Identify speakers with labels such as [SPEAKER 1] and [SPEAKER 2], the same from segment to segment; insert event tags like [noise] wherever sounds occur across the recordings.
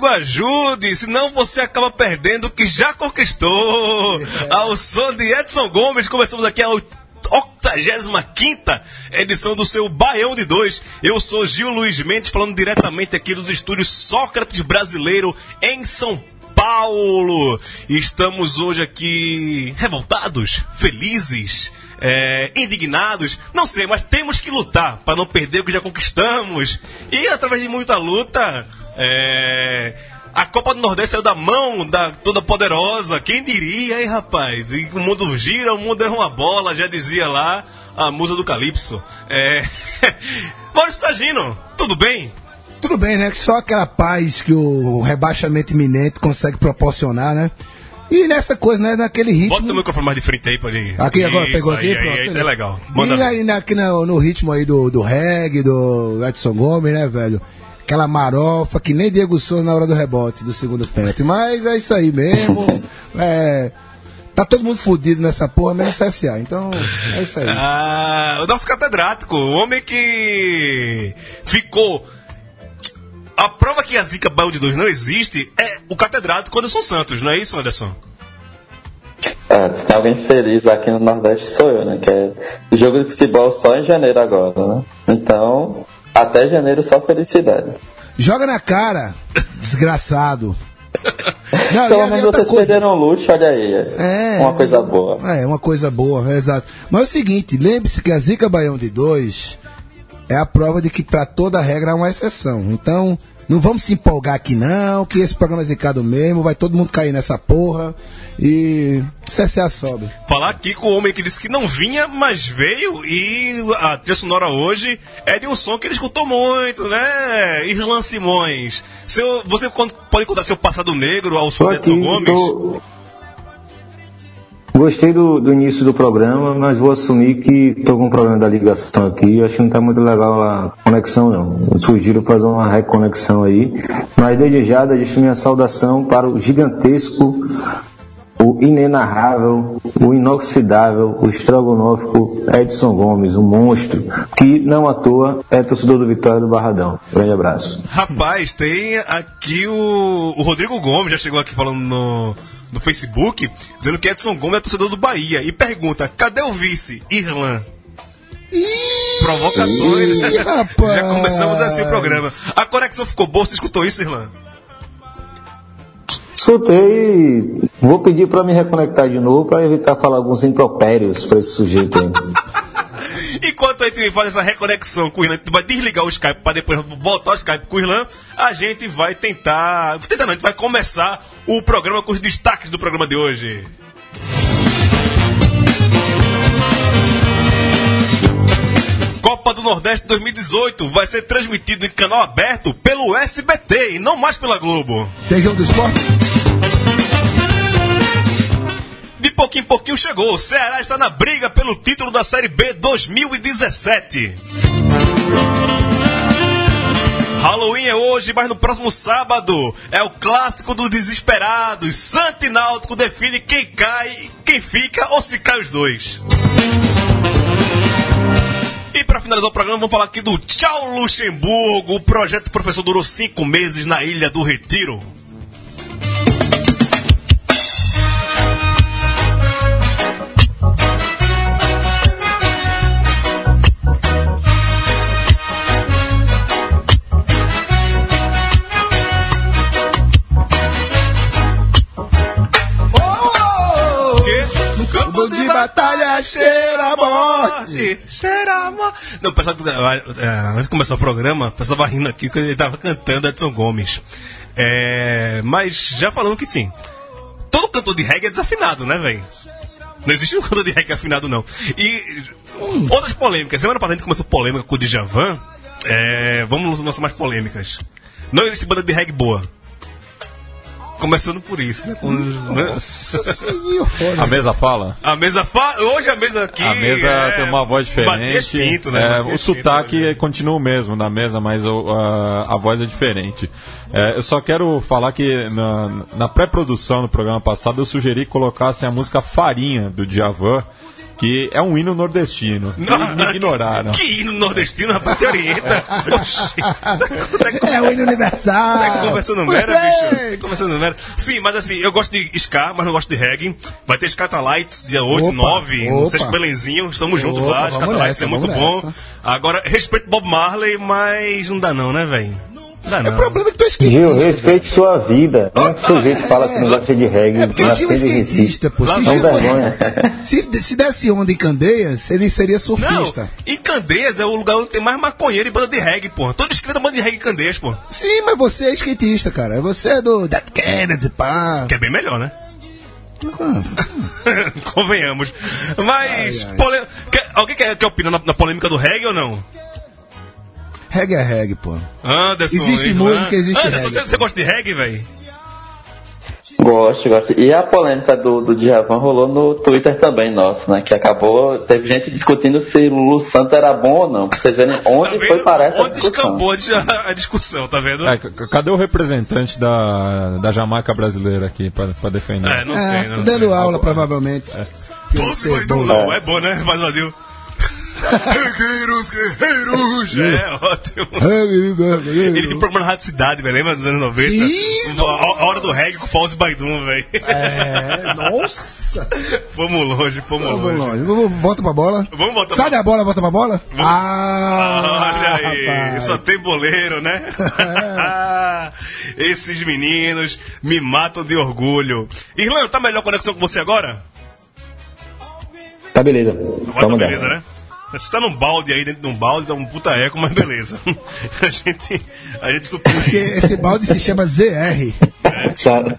[SPEAKER 1] Amigo
[SPEAKER 2] ajude, senão você acaba perdendo o que já conquistou. Ao som de Edson Gomes, começamos aqui a 85 edição do seu Baião de Dois. Eu sou Gil Luiz Mendes, falando diretamente aqui dos estúdios Sócrates Brasileiro em São Paulo. Estamos hoje aqui revoltados, felizes, é, indignados, não sei, mas temos que lutar para não perder o que já conquistamos. E através de muita luta, é, a Copa do Nordeste saiu da mão da toda poderosa. Quem diria, hein, rapaz? E o mundo gira, o mundo é uma bola, já dizia lá a musa do Calypso. É... [laughs] Maurício Tagino, tudo bem?
[SPEAKER 3] Tudo bem, né? Só aquela paz que o rebaixamento iminente consegue proporcionar, né? E nessa coisa, né? Naquele ritmo.
[SPEAKER 2] Bota o microfone mais de frente aí, pode.
[SPEAKER 3] Aqui agora,
[SPEAKER 2] Isso,
[SPEAKER 3] pegou
[SPEAKER 2] aí,
[SPEAKER 3] aqui?
[SPEAKER 2] Aí,
[SPEAKER 3] pronto,
[SPEAKER 2] aí,
[SPEAKER 3] né?
[SPEAKER 2] legal. Manda
[SPEAKER 3] E aí, na- aqui no, no ritmo aí do, do reggae, do Edson Gomes, né, velho? Aquela marofa que nem Diego Souza na hora do rebote do segundo pênalti. Mas é isso aí mesmo. [laughs] é, tá todo mundo fudido nessa porra, menos CSA. Então, é isso aí.
[SPEAKER 2] Ah, o nosso catedrático, o homem que ficou. A prova que a Zica Baio de 2 não existe é o catedrático Anderson Santos, não é isso, Anderson?
[SPEAKER 4] Ah, se tem alguém feliz aqui no Nordeste sou eu, né? Que é jogo de futebol só em janeiro agora, né? Então, até janeiro só felicidade.
[SPEAKER 3] Joga na cara, desgraçado. [laughs] Não,
[SPEAKER 4] Pelo menos vocês
[SPEAKER 3] coisa-
[SPEAKER 4] perderam o luxo, olha aí.
[SPEAKER 3] É.
[SPEAKER 4] Uma coisa boa.
[SPEAKER 3] É, uma coisa boa, é exato. Mas é o seguinte, lembre-se que a Zica Baião de 2 é a prova de que para toda regra há uma exceção. Então, não vamos se empolgar aqui não, que esse programa é zicado mesmo, vai todo mundo cair nessa porra e CSA sobe.
[SPEAKER 2] Falar aqui com o homem que disse que não vinha, mas veio e a trilha sonora hoje é de um som que ele escutou muito, né? Irlan Simões. Seu, você pode contar seu passado negro ao som de Edson Gomes?
[SPEAKER 5] tô- Gostei do, do início do programa, mas vou assumir que estou com um problema da ligação aqui. Acho que não está muito legal a conexão, não. Eu sugiro fazer uma reconexão aí. Mas desde já, deixo minha saudação para o gigantesco, o inenarrável, o inoxidável, o estrogonófico Edson Gomes, um monstro, que não à toa é torcedor do Vitória do Barradão. Grande abraço.
[SPEAKER 2] Rapaz, tem aqui o, o Rodrigo Gomes, já chegou aqui falando no, no Facebook, dizendo que Edson Gomes é torcedor do Bahia. E pergunta: cadê o vice? Irlan. Provocações.
[SPEAKER 3] Ih, [laughs] rapaz.
[SPEAKER 2] já começamos assim o programa. A conexão ficou boa, você escutou isso, Irlan?
[SPEAKER 5] Escutei. Vou pedir para me reconectar de novo para evitar falar alguns impropérios para esse sujeito aí. [laughs]
[SPEAKER 2] Enquanto a gente faz essa reconexão com o Irlan, gente vai desligar o Skype para depois voltar o Skype com o Irlan, a gente vai tentar. Tentar não, a gente vai começar o programa com os destaques do programa de hoje. Copa do Nordeste 2018 vai ser transmitido em canal aberto pelo SBT e não mais pela Globo.
[SPEAKER 3] Tem jogo do esporte?
[SPEAKER 2] De pouquinho em pouquinho chegou. O Ceará está na briga pelo título da Série B 2017. Halloween é hoje, mas no próximo sábado é o clássico dos desesperados. Santa e Náutico define quem cai, quem fica ou se cai os dois. E para finalizar o programa, vamos falar aqui do Tchau Luxemburgo. O projeto professor durou cinco meses na Ilha do Retiro.
[SPEAKER 3] Batalha cheira a morte.
[SPEAKER 2] Cheira a morte. Não, o pessoal, é, antes de começar o programa, o pessoal tava rindo aqui porque ele tava cantando Edson Gomes. É, mas já falando que sim. Todo cantor de reggae é desafinado, né, velho? Não existe um cantor de reggae afinado, não. E outras polêmicas. Semana passada a gente começou polêmica com o Djavan. É, vamos lançar mais polêmicas. Não existe banda de reggae boa. Começando por isso, né? Com, né?
[SPEAKER 3] Nossa senhora.
[SPEAKER 6] A mesa fala?
[SPEAKER 2] A mesa fa... Hoje a mesa aqui.
[SPEAKER 6] A mesa
[SPEAKER 2] é...
[SPEAKER 6] tem uma voz diferente.
[SPEAKER 2] Pinto, né?
[SPEAKER 6] É, o sotaque
[SPEAKER 2] Pinto, né?
[SPEAKER 6] continua o mesmo na mesa, mas o- a, a voz é diferente. É, eu só quero falar que na, na pré-produção do programa passado eu sugeri que colocassem a música Farinha do Djavan, que é um hino nordestino. [laughs] E me ignoraram.
[SPEAKER 2] Que hino nordestino, rapaz, te orienta. Oxi.
[SPEAKER 3] É o hino universal.
[SPEAKER 2] Tá conversando
[SPEAKER 3] Moleque.
[SPEAKER 2] merda, bicho. Conversando merda. Sim, mas assim, eu gosto de ska, mas não gosto de reggae. Vai ter Skata Lights dia 8
[SPEAKER 3] Opa,
[SPEAKER 2] 9, no
[SPEAKER 3] opa.
[SPEAKER 2] Sesc Belenzinho. Estamos juntos lá.
[SPEAKER 3] nessa,
[SPEAKER 2] é muito
[SPEAKER 3] vamos
[SPEAKER 2] bom.
[SPEAKER 3] nessa.
[SPEAKER 2] Agora, respeito Bob Marley, mas não dá não, né, velho? Não não.
[SPEAKER 3] O problema é que tu é
[SPEAKER 5] Gil,
[SPEAKER 3] skatista.
[SPEAKER 5] respeite sua vida. Como é que o sujeito fala que não gosta de reggae?
[SPEAKER 3] É porque Gil é skatista, pô. Se
[SPEAKER 5] É
[SPEAKER 3] Gil
[SPEAKER 5] vergonha. [laughs]
[SPEAKER 3] se, se desse onda em Candeias, ele seria
[SPEAKER 2] Não,
[SPEAKER 3] surfista.
[SPEAKER 2] em Candeias é o lugar onde tem mais maconheiro e banda de reggae, porra. Todo escrito é banda de reggae em Candeias, porra.
[SPEAKER 3] Sim, mas você é skatista, cara. Você é do Dead Kennedy, pá.
[SPEAKER 2] Que é bem melhor, né? [laughs] Convenhamos. Mas. pole- quer- alguém quer, quer opinar na, na polêmica do reggae ou não?
[SPEAKER 3] Reggae é reggae, pô.
[SPEAKER 2] Anderson.
[SPEAKER 3] Existe
[SPEAKER 2] Ivan.
[SPEAKER 3] música, existe
[SPEAKER 2] Anderson,
[SPEAKER 3] reggae.
[SPEAKER 2] você, você gosta de reggae, velho?
[SPEAKER 4] Gosto, gosto. E a polêmica do, do Djavan rolou no Twitter também, nosso, né? Que acabou. Teve gente discutindo se o Lulu Santos era bom ou não. Pra vocês verem onde foi parar essa
[SPEAKER 2] Onde
[SPEAKER 4] discussão.
[SPEAKER 2] escambou a, dis- a discussão, tá vendo?
[SPEAKER 6] É, cadê o representante da, da Jamaica brasileira aqui pra, pra defender?
[SPEAKER 2] É, não
[SPEAKER 3] É,
[SPEAKER 2] tem, não
[SPEAKER 3] dando
[SPEAKER 2] tem.
[SPEAKER 3] aula, provavelmente.
[SPEAKER 2] Pulse vai do não, é bom, né? Mas valeu. Guerreiros, guerreiros! É, ótimo. Ele um programa na Rádio Cidade, velho, lembra dos anos 90?
[SPEAKER 3] Sim,
[SPEAKER 2] a, a hora do reggae com Fauzi Baidum, velho.
[SPEAKER 3] É, nossa.
[SPEAKER 2] Fomos longe, fomos
[SPEAKER 3] Vamos
[SPEAKER 2] longe.
[SPEAKER 3] longe. Vamos, volta pra bola.
[SPEAKER 2] Vamos voltar
[SPEAKER 3] Sai da bola, volta pra bola. Ah,
[SPEAKER 2] Olha aí,
[SPEAKER 3] rapaz.
[SPEAKER 2] só tem boleiro, né? [laughs] Esses meninos me matam de orgulho. Irlanda, tá melhor conexão com você agora?
[SPEAKER 5] Tá beleza.
[SPEAKER 2] Agora
[SPEAKER 5] Vamos
[SPEAKER 2] tá beleza, né? Você tá num balde aí, dentro de um balde, tá um puta eco, mas beleza. [laughs] A gente, a gente supõe.
[SPEAKER 3] Esse, esse balde se chama ZR.
[SPEAKER 5] Sabe?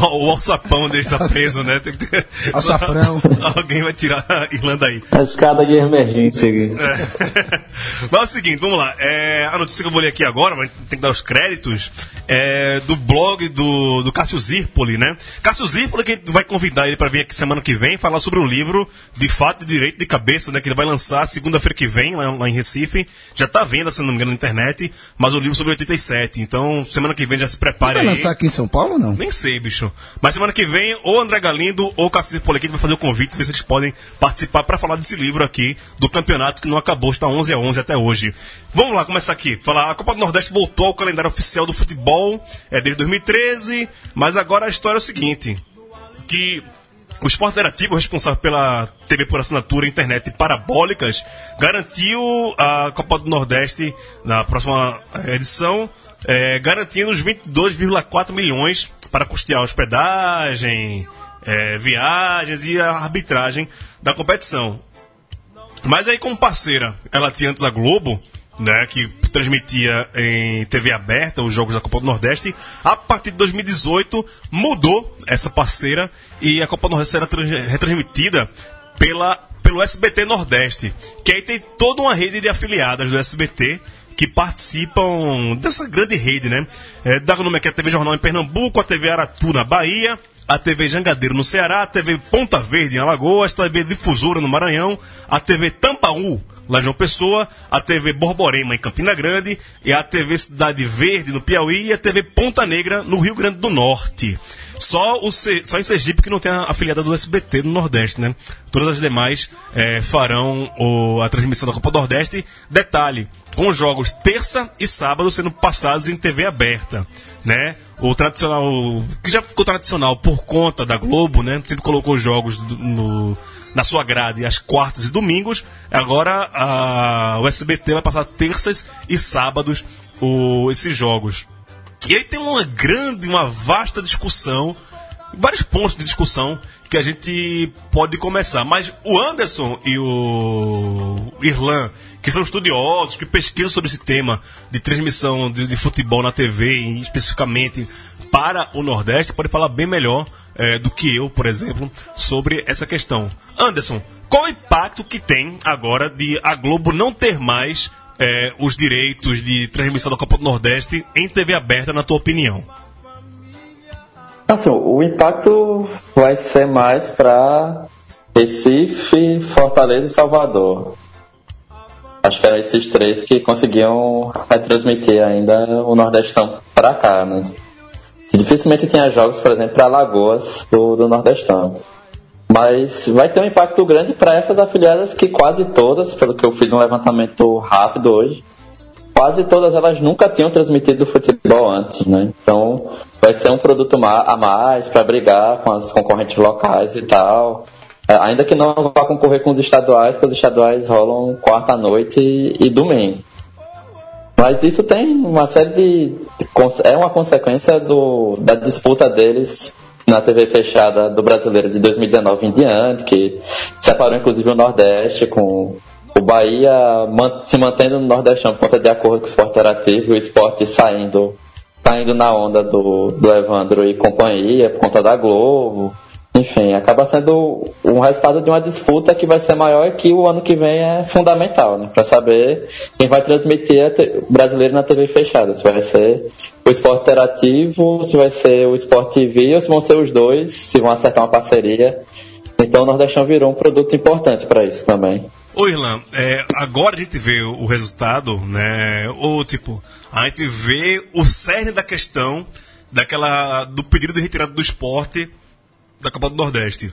[SPEAKER 2] O alçapão dele tá preso, né? Tem que ter... [laughs]
[SPEAKER 3] Alçafrão.
[SPEAKER 2] Alguém vai tirar a Irlanda aí.
[SPEAKER 5] A escada de emergência aqui.
[SPEAKER 2] É. [laughs] Mas é o seguinte, vamos lá. É, a notícia que eu vou ler aqui agora, mas tem que dar os créditos, é do blog do, do Cássio Zirpoli, né? Cássio Zirpoli, que a gente vai convidar ele para vir aqui semana que vem falar sobre o livro De Fato e Direito de Cabeça, né? Que ele vai lançar segunda-feira que vem, lá, lá em Recife. Já tá vendo, se não me engano, na internet, mas o livro sobre 87. Então, semana que vem já se prepare
[SPEAKER 3] Vai
[SPEAKER 2] aí.
[SPEAKER 3] lançar aqui em São Paulo ou não?
[SPEAKER 2] Nem sei, bicho. Mas semana que vem, ou André Galindo ou Cassius Poliquete vai fazer o convite, se eles podem participar para falar desse livro aqui, do campeonato que não acabou, está 11 a 11 até hoje. Vamos lá, começar aqui. Falar, a Copa do Nordeste voltou ao calendário oficial do futebol, é desde 2013, mas agora a história é o seguinte, que o Esporte Interativo, responsável pela TV por assinatura, internet e parabólicas, garantiu a Copa do Nordeste na próxima edição, eh, garantindo os 22,4 milhões para custear hospedagem, eh, viagens e a arbitragem da competição. Mas aí, como parceira, ela tinha antes a Globo, né, que transmitia em TV aberta os jogos da Copa do Nordeste. A partir de 2018 mudou essa parceira e a Copa do Nordeste trans- retransmitida pela, pelo SBT Nordeste, que aí tem toda uma rede de afiliadas do SBT que participam dessa grande rede, né? É, dá o nome aqui a TV Jornal em Pernambuco, a TV Aratu na Bahia, a TV Jangadeiro no Ceará, a TV Ponta Verde em Alagoas, a TV Difusora no Maranhão, a TV Tampaú lá João Pessoa, a TV Borborema em Campina Grande, e a TV Cidade Verde no Piauí e a TV Ponta Negra no Rio Grande do Norte. Só, o Ce- só em Sergipe que não tem a afiliada do SBT no Nordeste, né? Todas as demais eh, farão o- a transmissão da Copa do Nordeste. Detalhe, com jogos terça e sábado sendo passados em TV aberta, né? O tradicional, que já ficou tradicional por conta da Globo, né? Sempre colocou os jogos do- no, na sua grade às quartas e domingos. Agora a, o SBT vai passar terças e sábados o- esses jogos. E aí tem uma grande, uma vasta discussão vários pontos de discussão que a gente pode começar. Mas o Anderson e o Irlan, que são estudiosos, que pesquisam sobre esse tema de transmissão de, de futebol na TV, especificamente para o Nordeste, pode falar bem melhor eh, do que eu, por exemplo, sobre essa questão. Anderson, qual o impacto que tem agora de a Globo não ter mais eh, os direitos de transmissão da Copa do Nordeste em TV aberta, na tua opinião?
[SPEAKER 4] Assim, o impacto vai ser mais para Recife, Fortaleza e Salvador. Acho que eram esses três que conseguiam retransmitir ainda o Nordestão para cá, né? Dificilmente tinha jogos, por exemplo, para Lagoas do, do Nordestão. Mas vai ter um impacto grande para essas afiliadas que quase todas, pelo que eu fiz um levantamento rápido hoje, quase todas elas nunca tinham transmitido futebol antes, né? Então vai ser um produto a mais para brigar com as concorrentes locais e tal. É, ainda que não vá concorrer com os estaduais, porque os estaduais rolam quarta-noite e, e domingo. Mas isso tem uma série de. É uma consequência do, da disputa deles na TV fechada do brasileiro de 2019 em diante, que separou inclusive o Nordeste com o Bahia se mantendo no Nordestão por conta de acordo com o esporte interativo e o esporte saindo, caindo na onda do, do Evandro e companhia por conta da Globo. Enfim, acaba sendo um resultado de uma disputa que vai ser maior e que o ano que vem é fundamental, né? Para saber quem vai transmitir o brasileiro na TV fechada. Se vai ser o esporte interativo, se vai ser o esporte TV ou se vão ser os dois, se vão acertar uma parceria. Então o Nordestão virou um produto importante para isso também.
[SPEAKER 2] Ô Irlan, é, agora a gente vê o resultado, né? Ou tipo, a gente vê o cerne da questão daquela do pedido de retirada do esporte da Copa do Nordeste.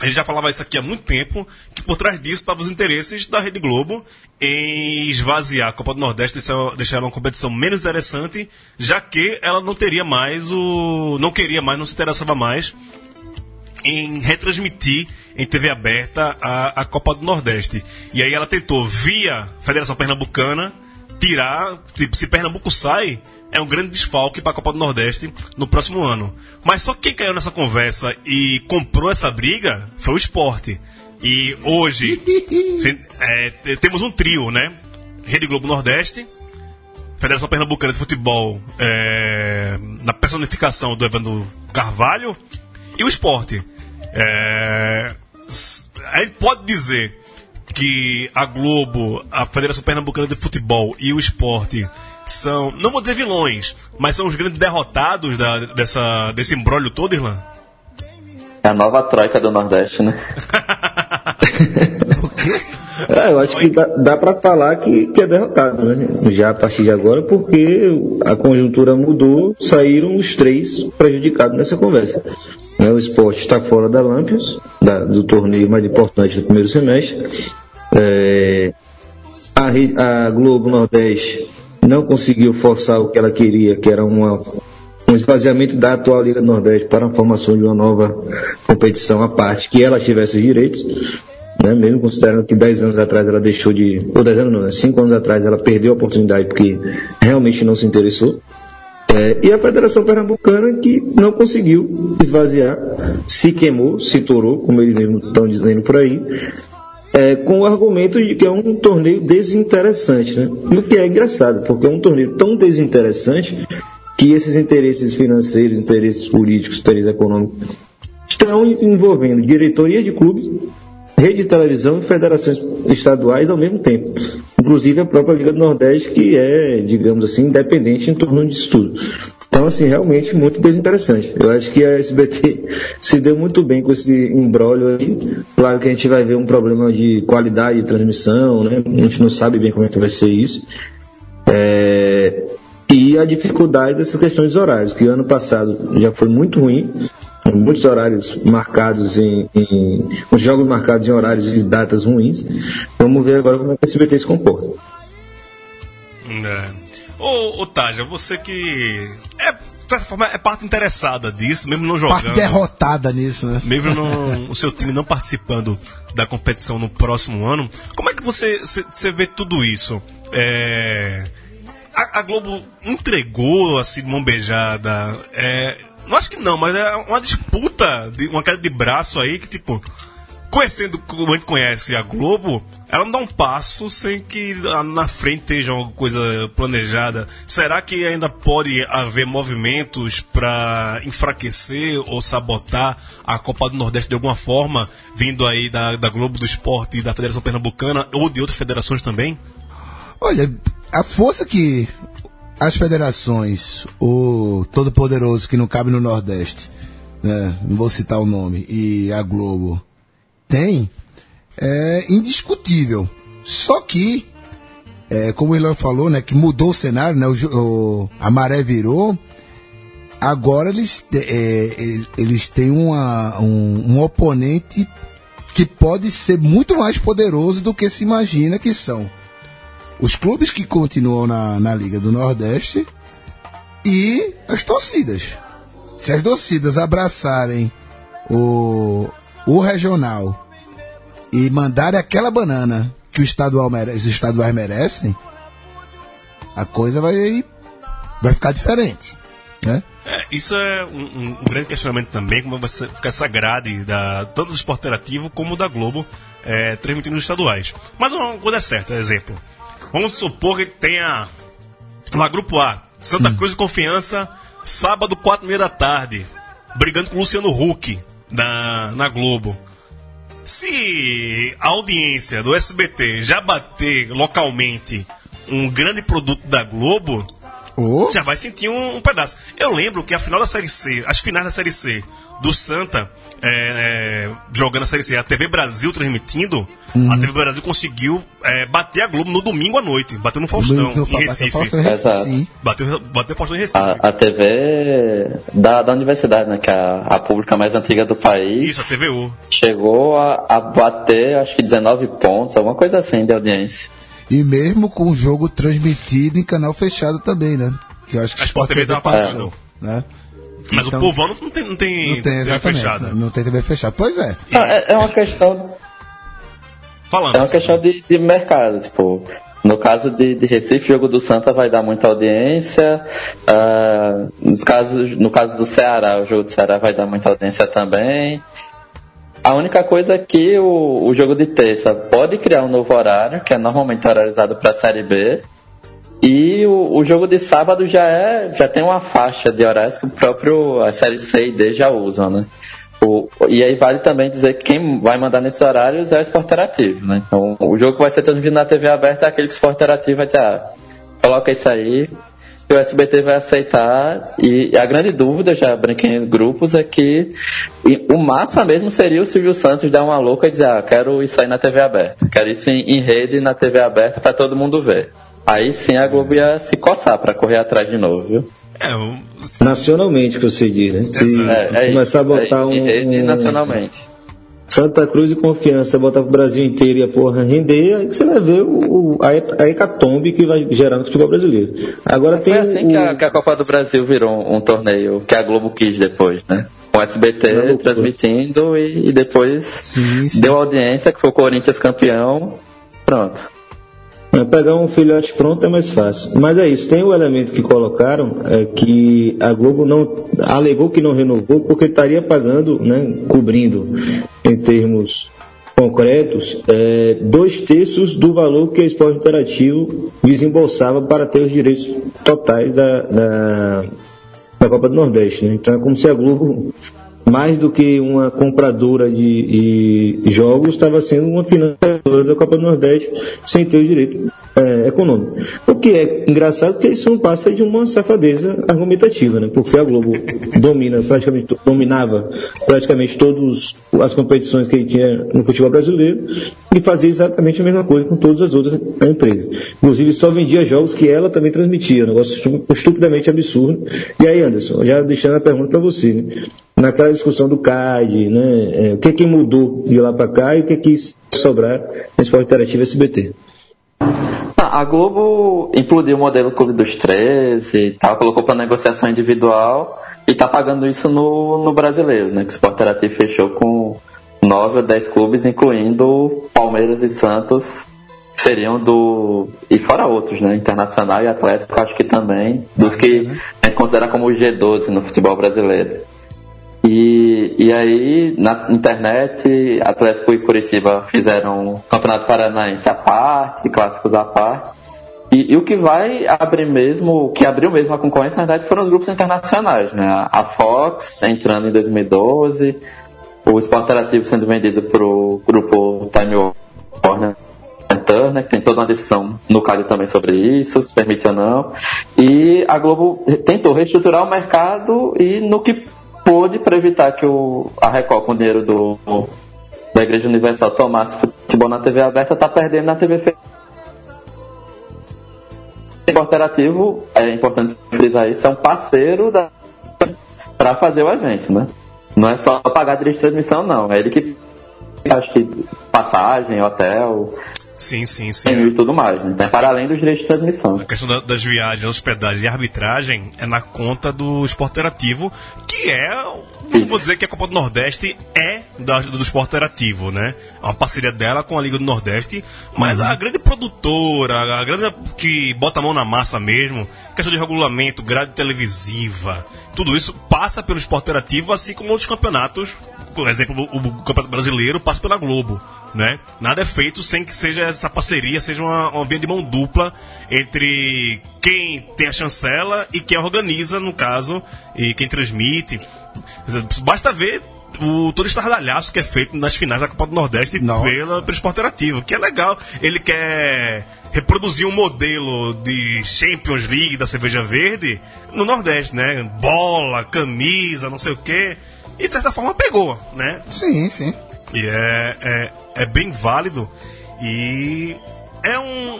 [SPEAKER 2] A gente já falava isso aqui há muito tempo, que por trás disso estavam os interesses da Rede Globo em esvaziar a Copa do Nordeste, deixar, deixar uma competição menos interessante, já que ela não teria mais o. não queria mais, não se interessava mais em retransmitir em TV aberta a, a Copa do Nordeste. E aí ela tentou, via Federação Pernambucana, tirar, tipo, se Pernambuco sai, é um grande desfalque para a Copa do Nordeste no próximo ano. Mas só quem caiu nessa conversa e comprou essa briga foi o esporte. E hoje [laughs] é, temos um trio, né? Rede Globo Nordeste, Federação Pernambucana de Futebol é, na personificação do Evandro Carvalho e o esporte. É, a gente pode dizer que a Globo, a Federação Pernambucana de Futebol e o esporte são, não vou dizer vilões, mas são os grandes derrotados da, dessa, desse embrólio todo, Irlan?
[SPEAKER 4] É a nova troika do Nordeste, né? [laughs]
[SPEAKER 5] o quê? É, eu acho que dá, dá para falar que, que é derrotado, né? Já a partir de agora, porque a conjuntura mudou, saíram os três prejudicados nessa conversa. Né? O esporte está fora da Lampions, da, do torneio mais importante do primeiro semestre. É, a, a Globo Nordeste não conseguiu forçar o que ela queria, que era uma, um esvaziamento da atual Liga Nordeste para a formação de uma nova competição à parte, que ela tivesse os direitos, né, mesmo considerando que 10 anos atrás ela deixou de. ou 10 anos não, 5 né, anos atrás ela perdeu a oportunidade porque realmente não se interessou. É, e a Federação Pernambucana que não conseguiu esvaziar, se queimou, se torou, como eles mesmos estão dizendo por aí, é, com o argumento de que é um torneio desinteressante. Né? O que é engraçado, porque é um torneio tão desinteressante que esses interesses financeiros, interesses políticos, interesses econômicos estão envolvendo diretoria de clube, rede de televisão e federações estaduais ao mesmo tempo. Inclusive a própria Liga do Nordeste, que é, digamos assim, independente em torno disso tudo. Então, assim, realmente muito desinteressante. Eu acho que a SBT [laughs] se deu muito bem com esse embrólio aí. Claro que a gente vai ver um problema de qualidade de transmissão, né? A gente não sabe bem como é que vai ser isso. É... E a dificuldade dessas questões de horários, que ano passado já foi muito ruim, muitos horários marcados em, em os jogos marcados em horários e datas ruins. Vamos ver agora como é que a SBT se comporta.
[SPEAKER 2] É. Ô, ô Taja, você que é, de certa forma, é parte interessada disso, mesmo não jogando.
[SPEAKER 3] Parte derrotada nisso, né?
[SPEAKER 2] Mesmo não, [laughs] o seu time não participando da competição no próximo ano. Como é que você, você vê tudo isso? É, a, a, Globo entregou, assim, mão beijada, é, Não acho que não, mas é uma disputa, de, uma queda de braço aí que, tipo, conhecendo como a gente conhece a Globo, ela não dá um passo sem que na frente esteja alguma coisa planejada. Será que ainda pode haver movimentos para enfraquecer ou sabotar a Copa do Nordeste de alguma forma, vindo aí da, da Globo do Esporte e da Federação Pernambucana ou de outras federações também?
[SPEAKER 3] Olha, a força que as federações, o Todo-Poderoso que não cabe no Nordeste, né, não vou citar o nome, e a Globo tem é indiscutível. Só que, é, como o Ilan falou, né, que mudou o cenário, né, o, o, a maré virou. Agora eles, é, eles têm uma, um, um oponente que pode ser muito mais poderoso do que se imagina que são os clubes que continuam na, na Liga do Nordeste e as torcidas. Se as torcidas abraçarem o, o regional e mandarem aquela banana que o estadual merece, os estaduais merecem, a coisa vai, vai ficar diferente. Né?
[SPEAKER 2] É, isso é um, um, grande questionamento também, como vai ficar essa grade da, tanto do esporte interativo como da Globo é, transmitindo os estaduais. Mas uma coisa é certa, exemplo. Vamos supor que tenha lá Grupo A, Santa hum. Cruz e Confiança, sábado, quatro e meia da tarde, brigando com o Luciano Huck na, na Globo. Se a audiência do SBT já bater localmente um grande produto da Globo, oh. já vai sentir um, um, pedaço. Eu lembro que a final da Série C, as finais da Série C do Santa, é, é, jogando a Série C, a TV Brasil transmitindo, uhum. a TV Brasil conseguiu é, bater a Globo no domingo à noite. Bateu no Faustão, no, em Recife.
[SPEAKER 4] Exato.
[SPEAKER 2] Bateu, bateu Faustão em Recife.
[SPEAKER 4] A, a TV da, da universidade, né, que é a, a pública mais antiga do país.
[SPEAKER 2] Isso, a TVU.
[SPEAKER 4] Chegou a, a bater, acho que 19 pontos, alguma coisa assim de audiência.
[SPEAKER 3] E mesmo com o jogo transmitido em canal fechado também, né? Que eu acho que
[SPEAKER 2] a Sport TV tá passando.
[SPEAKER 3] Né?
[SPEAKER 2] Mas então, o povão não tem, não tem,
[SPEAKER 3] não tem exatamente, TV fechada. Não tem TV fechada. Pois é.
[SPEAKER 4] é. É uma questão.
[SPEAKER 2] Falando.
[SPEAKER 4] É uma questão de, de mercado. Tipo, no caso de, de Recife, o jogo do Santa vai dar muita audiência. Uh, nos casos, no caso do Ceará, o jogo do Ceará vai dar muita audiência também. A única coisa é que o, o jogo de terça pode criar um novo horário, que é normalmente horarizado para a Série B. E o, o, jogo de sábado já é já tem uma faixa de horários que o próprio a série C e D já usam, né? O, e aí vale também dizer que quem vai mandar nesses horários é o Esporte Interativo, né? Então o jogo que vai ser transmitido na TV aberta é aquele que o Esporte Interativo vai dizer, ah, coloca isso aí, e o SBT vai aceitar. E a grande dúvida, já brinquei em grupos, é que o massa mesmo seria o Silvio Santos dar uma louca e dizer, ah, quero isso aí na TV aberta, quero isso em, em rede na TV aberta para todo mundo ver. Aí sim a Globo ia se coçar para correr atrás de novo, viu?
[SPEAKER 5] É, um... Nacionalmente que você diz, né? Se é, é começar a botar é, um,
[SPEAKER 4] um, Nacionalmente.
[SPEAKER 5] Santa Cruz e Confiança, botar pro Brasil inteiro e a porra render, aí você vai ver o, a, hecatombe que vai gerar no futebol brasileiro. Agora
[SPEAKER 4] Foi
[SPEAKER 5] tem
[SPEAKER 4] assim
[SPEAKER 5] o...
[SPEAKER 4] que, a, que, a, Copa do Brasil virou um, um, torneio que a Globo quis depois, né? Com o SBT transmitindo e, e depois sim, sim. deu audiência, que foi o Corinthians campeão. Pronto.
[SPEAKER 5] Pegar um filhote pronto é mais fácil. Mas é isso, tem o um elemento que colocaram, é, que a Globo não alegou que não renovou porque estaria pagando, né, cobrindo em termos concretos, é, dois terços do valor que o esporte interativo desembolsava para ter os direitos totais da, da, da Copa do Nordeste. Né? Então é como se a Globo mais do que uma compradora de, de jogos, estava sendo uma financiadora da Copa do Nordeste sem ter o direito é, econômico. O que é engraçado porque isso não passa de uma safadeza argumentativa, né? porque a Globo domina, praticamente, dominava praticamente todas as competições que ele tinha no futebol brasileiro e fazia exatamente a mesma coisa com todas as outras empresas. Inclusive só vendia jogos que ela também transmitia, um negócio estupidamente absurdo. E aí, Anderson, já deixando a pergunta para você, né? Naquela discussão do CAD, né? É, o que, é que mudou de lá para cá e o que, é que sobrar no esporte interativo SBT?
[SPEAKER 4] Ah, a Globo implodiu o modelo Clube dos 13 e tal, colocou para negociação individual e está pagando isso no, no brasileiro, né? Que o Esporte Interativo fechou com 9 ou 10 clubes, incluindo Palmeiras e Santos, seriam do. E fora outros, né? Internacional e Atlético, acho que também. Dos que a gente considera como o G12 no futebol brasileiro. E, e aí, na internet, Atlético e Curitiba fizeram Campeonato Paranaense à parte, clássicos à parte. E, e, o que vai abrir mesmo, o que abriu mesmo a concorrência, na verdade, foram os grupos internacionais, né? A Fox entrando em 2012, o Sport Interativo sendo vendido para o grupo Time Warner Turner, que tem toda uma decisão no Cali também sobre isso, se permite ou não. E a Globo tentou reestruturar o mercado e no que pôde para evitar que o, a Record, com o dinheiro do, da Igreja Universal, tomasse futebol na TV aberta, está perdendo na TV fechada. O Interativo, é importante frisar isso, é um parceiro da para fazer o evento, né? Não é só pagar direito de transmissão, não. É ele que acho que passagem, hotel,
[SPEAKER 2] Sim, sim, sim.
[SPEAKER 4] e tudo mais. Né? Então, para além dos direitos de transmissão.
[SPEAKER 2] A questão da- das viagens, hospedagem e arbitragem é na conta do esporte interativo, que é. Não vou dizer que a Copa do Nordeste é da, do esporte interativo, né? É uma parceria dela com a Liga do Nordeste, mas a grande produtora, a grande que bota a mão na massa mesmo, questão de regulamento, grade televisiva, tudo isso passa pelo esporte interativo, assim como outros campeonatos. Por exemplo, o Campeonato Brasileiro passa pela Globo, né? Nada é feito sem que seja essa parceria, seja uma, uma via de mão dupla entre quem tem a chancela e quem organiza, no caso, e quem transmite. Basta ver o todo estardalhaço que é feito nas finais da Copa do Nordeste
[SPEAKER 3] Nossa.
[SPEAKER 2] pela, pelo Esporte Interativo, que é legal. Ele quer reproduzir um modelo de Champions League da cerveja verde no Nordeste, né? Bola, camisa, não sei o quê. E de certa forma pegou, né?
[SPEAKER 3] Sim, sim.
[SPEAKER 2] E é, é, é bem válido. E é um.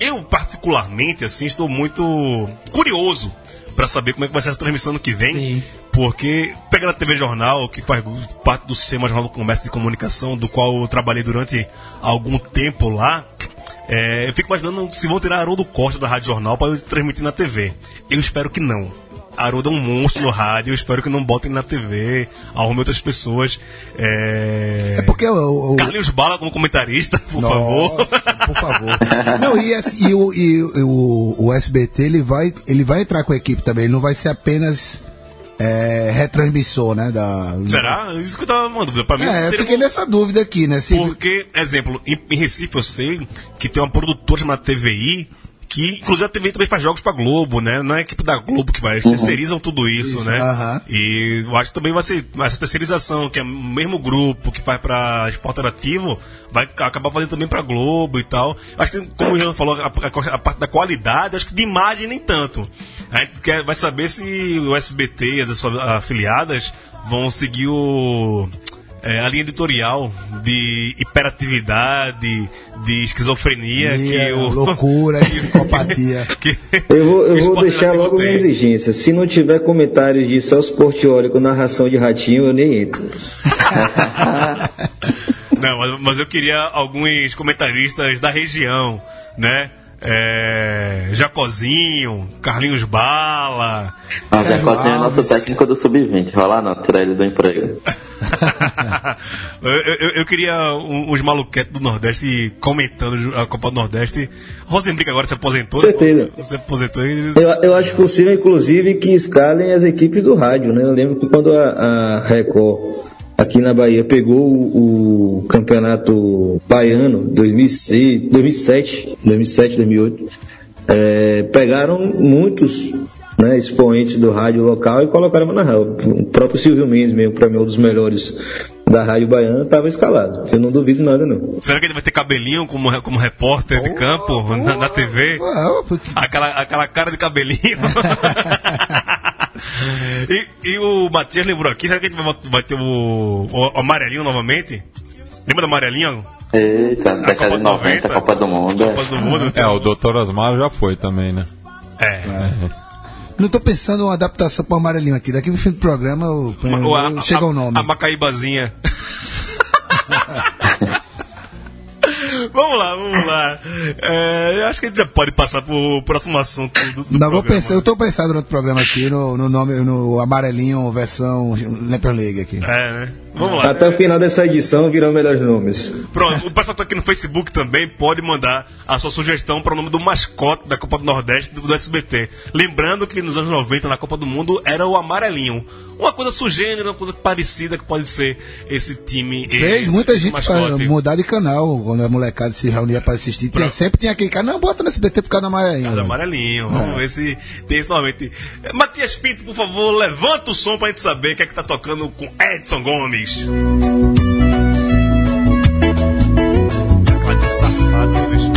[SPEAKER 2] eu, particularmente, assim, estou muito curioso para saber como é que vai ser essa transmissão no que vem.
[SPEAKER 3] Sim.
[SPEAKER 2] Porque, pega na TV Jornal, que faz parte do Sistema Jornal do Comércio e Comunicação, do qual eu trabalhei durante algum tempo lá, é, eu fico imaginando se vão tirar Haroldo Costa da Rádio Jornal para eu transmitir na TV. Eu espero que não. Haroldo é um monstro no rádio, eu espero que não botem na TV, arrume outras pessoas. É,
[SPEAKER 3] É porque o. o-
[SPEAKER 2] Carlinhos Bala como comentarista, [laughs] por favor.
[SPEAKER 3] Nossa, por favor. Não, e, e o, e o, o SBT ele vai, ele vai entrar com a equipe também, ele não vai ser apenas é, retransmissor, né? Da...
[SPEAKER 2] Será? Isso que eu tava uma dúvida. Pra mim,
[SPEAKER 3] É, eu fiquei
[SPEAKER 2] um-
[SPEAKER 3] nessa dúvida aqui, né? Se,
[SPEAKER 2] Porque, exemplo, em, em Recife eu sei que tem uma produtora chamada TVI, que inclusive a TVI também faz jogos pra Globo, né? Não é a equipe da Globo que vai, eles terceirizam tudo isso,
[SPEAKER 3] Isso,
[SPEAKER 2] né? E eu acho que também vai ser essa terceirização, que é o mesmo grupo que faz pra esporte interativo, vai ca- acabar fazendo também pra Globo e tal. Acho que, como o Ian falou, a, a- a parte da qualidade, acho que de imagem nem tanto. A gente quer, vai saber se o SBT e as suas afiliadas vão seguir o é, a linha editorial de hiperatividade, de esquizofrenia
[SPEAKER 3] e
[SPEAKER 2] que
[SPEAKER 3] é
[SPEAKER 2] o.
[SPEAKER 3] loucura, [laughs] psicopatia. [laughs]
[SPEAKER 2] que
[SPEAKER 5] Eu vou, eu vou deixar logo uma
[SPEAKER 2] tem.
[SPEAKER 5] exigência. Se não tiver comentários de Celso Portioli com narração de ratinho, eu nem entro. [laughs]
[SPEAKER 2] Não, mas, mas eu queria alguns comentaristas da região, né? É, Jacozinho, Carlinhos Bala.
[SPEAKER 3] Sérgio
[SPEAKER 4] Jacozinho é nosso técnico do Sub-20. Vai lá não, tirar ele do emprego. [laughs]
[SPEAKER 2] eu, eu- eu queria uns maluquetes do Nordeste comentando a Copa do Nordeste. Rosenbrick agora se aposentou.
[SPEAKER 5] Certeza.
[SPEAKER 2] Se aposentou e
[SPEAKER 5] Eu, eu acho possível, inclusive, que escalem as equipes do rádio, né? Eu lembro que quando a, a Record aqui na Bahia pegou o, o campeonato baiano 2006, 2007, 2007, 2008, é, pegaram muitos né, expoentes do rádio local e colocaram na rádio. O próprio Silvio Mendes, mesmo, para mim, um dos melhores da rádio baiana, estava escalado. Eu não duvido nada, não.
[SPEAKER 2] Será que ele vai ter cabelinho como, como repórter de campo na, na TV?
[SPEAKER 3] Ué, porque-
[SPEAKER 2] Aquela, aquela cara de cabelinho. [laughs] [laughs] e, e o Matias lembrou aqui, será que a gente vai, vai ter o, o amarelinho novamente? Lembra do amarelinho?
[SPEAKER 4] Eita,
[SPEAKER 2] Copa
[SPEAKER 4] década de 90,
[SPEAKER 2] 90,
[SPEAKER 4] Copa do Mundo.
[SPEAKER 2] Copa do Mundo?
[SPEAKER 6] É, o Dr. Osmar já foi também, né?
[SPEAKER 2] É.
[SPEAKER 3] Não tô pensando em uma adaptação pro amarelinho aqui. Daqui no fim do programa eu, eu,
[SPEAKER 2] O- a-
[SPEAKER 3] chega
[SPEAKER 2] a-
[SPEAKER 3] o nome.
[SPEAKER 2] A Macaíbazinha. [laughs] Vamos lá, vamos lá. É, eu acho que a gente já pode passar pro próximo assunto do, do
[SPEAKER 3] Não, vou
[SPEAKER 2] programa.
[SPEAKER 3] pensar, eu tô pensando durante o programa aqui no, no nome, no amarelinho versão Lampion League aqui.
[SPEAKER 2] É, né? Vamos lá.
[SPEAKER 5] Até o final dessa edição virão melhores nomes.
[SPEAKER 2] Pronto, o pessoal que tá aqui no Facebook também pode mandar a sua sugestão para o nome do mascote da Copa do Nordeste do, do SBT. Lembrando que nos anos 90, na Copa do Mundo, era o amarelinho. Uma coisa sugênera, uma coisa parecida que pode ser esse time.
[SPEAKER 3] Fez
[SPEAKER 2] esse
[SPEAKER 3] muita gente pra
[SPEAKER 2] mascote.
[SPEAKER 3] mudar de canal quando a molecada se reunia pra assistir. Sempre tinha aquele cara, não, bota no SBT por causa da amarelinho.
[SPEAKER 2] Cada
[SPEAKER 3] velho.
[SPEAKER 2] amarelinho. Vamos ver se tem isso novamente. Matias Pinto, por favor, levanta o som pra gente saber o que é que tá tocando com Edson Gomes. Tecladinho safado, bicho.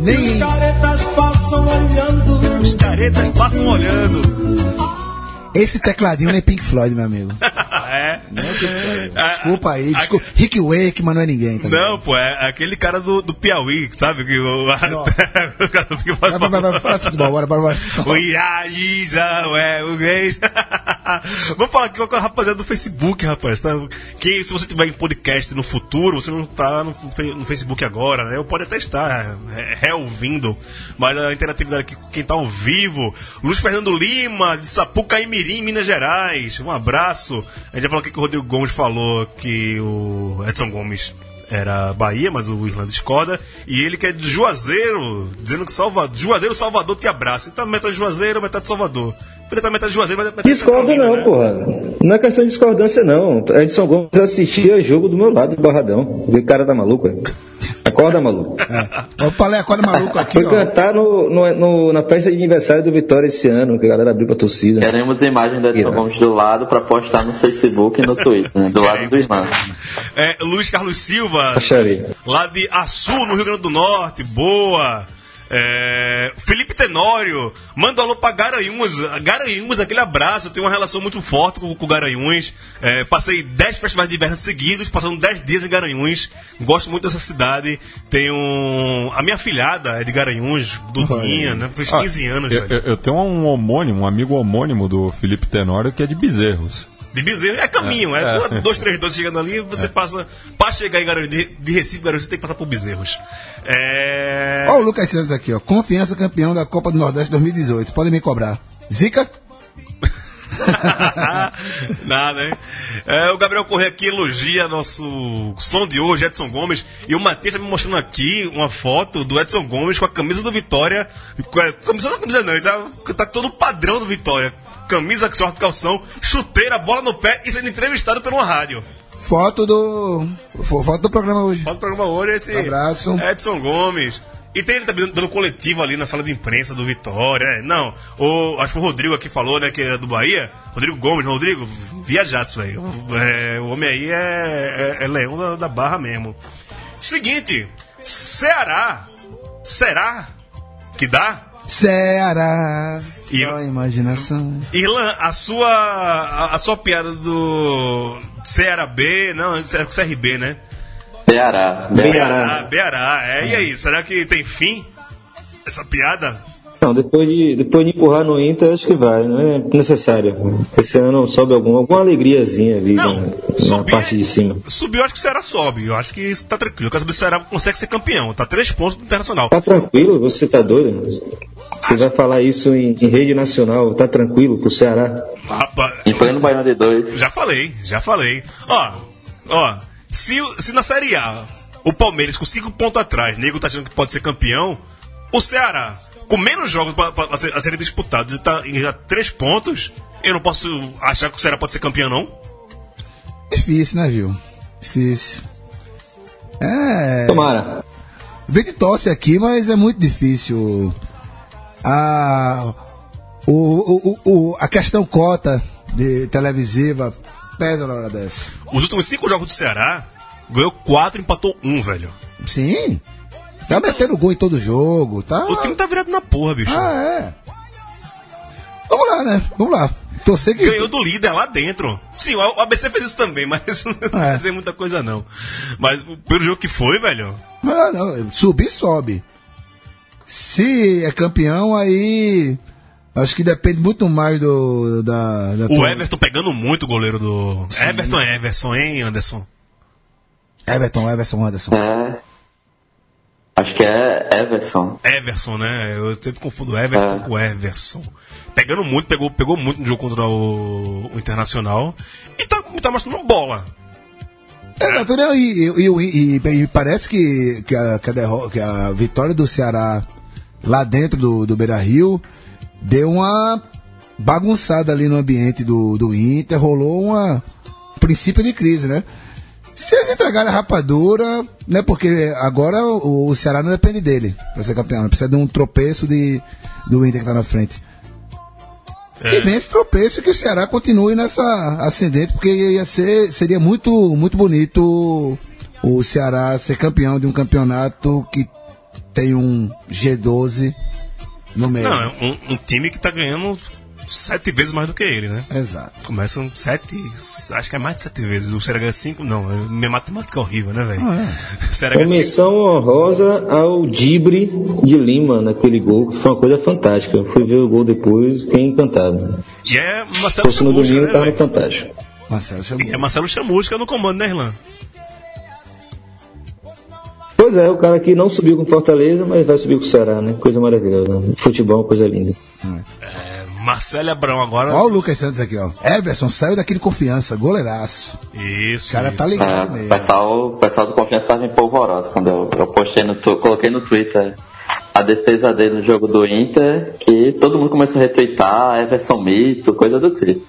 [SPEAKER 3] Nem,
[SPEAKER 7] caretas passam olhando.
[SPEAKER 2] Os caretas passam olhando.
[SPEAKER 3] esse tecladinho nem Pink Floyd, meu amigo. [laughs]
[SPEAKER 2] é.
[SPEAKER 3] Desculpa aí, desculpa. Rick Wake, mas não é ninguém. Tá
[SPEAKER 2] Não, pô, é aquele cara do, do Piauí, sabe? Que o, [laughs] o cara do Piauí
[SPEAKER 3] Vai, vai, vai, fala futebol, bora, bora, bora.
[SPEAKER 2] O Iaíza, é, o gay. [laughs] Vamos falar aqui com a rapaziada do Facebook, rapaz. Tá? Que se você tiver em podcast no futuro, você não tá no, no Facebook agora, né? Eu pode até estar é, reouvindo, mas a interatividade aqui com quem tá ao vivo. Luiz Fernando Lima, de Sapucaí Mirim, Minas Gerais. Um abraço. A gente já falou aqui que o Rodrigo Gomes falou que o Edson Gomes era Bahia, mas o Irlanda discorda. E ele que é de Juazeiro, dizendo que Salvador, Juazeiro Salvador te abraça. Então metade de Juazeiro, metade de Salvador. Tá de Juazeiro, metade de
[SPEAKER 5] Discordo não,
[SPEAKER 2] né?
[SPEAKER 5] porra. Não é questão de discordância, não. Edson Gomes assistia jogo do meu lado de Barradão. O cara da maluca. Acorda, maluco.
[SPEAKER 3] Eu falei, acorda maluco aqui,
[SPEAKER 5] Foi
[SPEAKER 3] ó.
[SPEAKER 5] cantar no, no- no- na festa de aniversário do Vitória esse ano, que a galera abriu pra torcida.
[SPEAKER 4] Queremos imagem do Edson. Gomes do lado pra postar no Facebook e no Twitter, né? Do lado do irmão.
[SPEAKER 2] É, Luiz Carlos Silva,
[SPEAKER 5] Acharia.
[SPEAKER 2] lá de Açu, no Rio Grande do Norte, boa. É, Felipe Tenório, manda um alô pra Garanhuns. Garanhuns, aquele abraço. Eu tenho uma relação muito forte com, com Garanhuns. É, passei 10 festivais de inverno seguidos, passando 10 dias em Garanhuns. Gosto muito dessa cidade. Tenho. A minha filhada é de Garanhuns, Dudinha, né? Fez 15 anos,
[SPEAKER 6] Ah, eu,
[SPEAKER 2] velho.
[SPEAKER 6] eu- eu tenho um homônimo, um amigo homônimo do Felipe Tenório que é de Bezerros.
[SPEAKER 2] De Bezerro. É caminho, é,
[SPEAKER 6] É.
[SPEAKER 2] dois, três, dois chegando ali, você passa. Para chegar em Garanhuns, de, de Recife, Garanhuns, você tem que passar por Bezerros. É.
[SPEAKER 3] Ó o Lucas Santos aqui, ó. Confiança campeão da Copa do Nordeste 2018. Podem me cobrar. Zica? [laughs]
[SPEAKER 2] Nada, hein? É, o Gabriel Corrêa aqui elogia nosso som de hoje, Edson Gomes. E o Matheus tá me mostrando aqui uma foto do Edson Gomes com a camisa do Vitória. Com a, camisa não é camisa não, ele tá, tá todo padrão do Vitória. Camisa, short, calção, chuteira, bola no pé e sendo entrevistado por uma rádio.
[SPEAKER 3] Foto do. fo- Foto do programa hoje.
[SPEAKER 2] Faz o programa hoje esse
[SPEAKER 3] Abraço.
[SPEAKER 2] Edson Gomes. E tem ele também dando coletivo ali na sala de imprensa do Vitória. né? Não, o, acho que foi o Rodrigo aqui falou, né, que é do Bahia. Rodrigo Gomes, Rodrigo, viajasse, velho. É, o homem aí é, é, é leão da, da barra mesmo. Seguinte, Ceará. Será que dá?
[SPEAKER 3] Ceará.
[SPEAKER 2] E-
[SPEAKER 3] Só imaginação.
[SPEAKER 2] Irlan, a sua, a, a sua piada do Ceará B, não, é com CRB, né?
[SPEAKER 4] Ceará.
[SPEAKER 2] Beará, Beará, é. E aí, será que tem fim essa piada?
[SPEAKER 5] Não, depois de, depois de empurrar no Inter, acho que vai, não é necessário. Esse ano sobe alguma, alguma alegriazinha ali
[SPEAKER 2] Não,
[SPEAKER 5] na, na
[SPEAKER 2] subir-
[SPEAKER 5] parte de cima.
[SPEAKER 2] Subiu, acho que o Ceará sobe. Eu acho que isso tá tranquilo. Se o Ceará consegue ser campeão. Tá três pontos do Internacional.
[SPEAKER 5] Tá tranquilo? Você tá doido? Você vai falar isso em, em rede nacional, tá tranquilo pro Ceará?
[SPEAKER 2] Rapaz,
[SPEAKER 4] Em pleno Baiano de dois.
[SPEAKER 2] já falei, já falei. Ó, ó, se, se na Série A o Palmeiras com cinco pontos atrás, nego tá achando que pode ser campeão, o Ceará, com menos jogos pra, pra- a ser- a serem disputados e tá em já três pontos, eu não posso achar que o Ceará pode ser campeão, não?
[SPEAKER 3] Difícil, né, viu? Difícil. É.
[SPEAKER 5] Tomara.
[SPEAKER 3] Vem de tosse aqui, mas é muito difícil. A, o, o, o, o- a questão cota de televisiva pesa na hora dessa.
[SPEAKER 2] Os últimos cinco jogos do Ceará, ganhou quatro, empatou um, velho.
[SPEAKER 3] Sim. Tá metendo gol em todo jogo, tá?
[SPEAKER 2] O time tá virado na porra, bicho.
[SPEAKER 3] Ah, é. Vamos lá, né? Vamos lá. Torcer que.
[SPEAKER 2] Ganhou do líder lá dentro. Sim, o ABC fez isso também, [laughs] mas não
[SPEAKER 3] É.
[SPEAKER 2] tem muita coisa não. Mas pelo jogo que foi, velho.
[SPEAKER 3] Ah, não, subir, sobe. Se é campeão, aí Acho que depende muito mais do. Da, da
[SPEAKER 2] O
[SPEAKER 3] tua-
[SPEAKER 2] Everton pegando muito o goleiro do. Everton é Everson, hein, Anderson?
[SPEAKER 3] Everton, Everson, Anderson.
[SPEAKER 4] É. Acho que é Everson.
[SPEAKER 2] Everson, né? Eu sempre confundo Everton
[SPEAKER 4] É.
[SPEAKER 2] com Everson. Pegando muito, pegou, pegou muito no jogo contra o, o Internacional. E tá, tá mostrando bola.
[SPEAKER 3] Exato, né? E, e, e- e- e parece que, que, a, que, a que a vitória do Ceará lá dentro do, do Beira Rio deu uma bagunçada ali no ambiente do, do Inter, rolou uma princípio de crise, né? Se eles entregarem a rapadura, né? Porque agora o, o Ceará não depende dele pra ser campeão, né? precisa de um tropeço de, do Inter que tá na frente. E vem esse tropeço que o Ceará continue nessa ascendente, porque ia ser, seria muito, muito bonito o Ceará ser campeão de um campeonato que tem um G12 no meio.
[SPEAKER 2] Não, é um, um time que tá ganhando sete vezes mais do que ele, né?
[SPEAKER 3] Exato.
[SPEAKER 2] Começam sete, acho que é mais de sete vezes. O Ceará ganha cinco, não, é- minha matemática é horrível, né, velho? [laughs] Ganha cinco.
[SPEAKER 5] menção honrosa ao Dibre de Lima naquele gol, que foi uma coisa fantástica. Fui ver o gol depois, fiquei encantado.
[SPEAKER 2] E é Marcelo
[SPEAKER 5] Fosse no
[SPEAKER 2] Chamusca,
[SPEAKER 5] domingo,
[SPEAKER 2] né,
[SPEAKER 5] tava fantástico.
[SPEAKER 3] Marcelo chamou.
[SPEAKER 2] E é Marcelo Chamusca no comando, né, Irlan?
[SPEAKER 5] Pois é, o cara que não subiu com Fortaleza, mas vai subir com o Ceará, né? Coisa maravilhosa. Futebol, coisa linda.
[SPEAKER 2] É, Marcelo Abrão agora.
[SPEAKER 3] Olha o Lucas Santos aqui, ó. Everson saiu daquele confiança, goleiraço.
[SPEAKER 2] Isso.
[SPEAKER 3] O cara
[SPEAKER 2] isso.
[SPEAKER 3] tá
[SPEAKER 4] É,
[SPEAKER 3] ligado
[SPEAKER 4] o
[SPEAKER 3] mesmo.
[SPEAKER 4] pessoal, o pessoal do Confiança estava em polvorosa quando eu, eu postei no coloquei no Twitter a defesa dele no jogo do Inter, que todo mundo começou a retweetar, Everson Mito, coisa do tipo.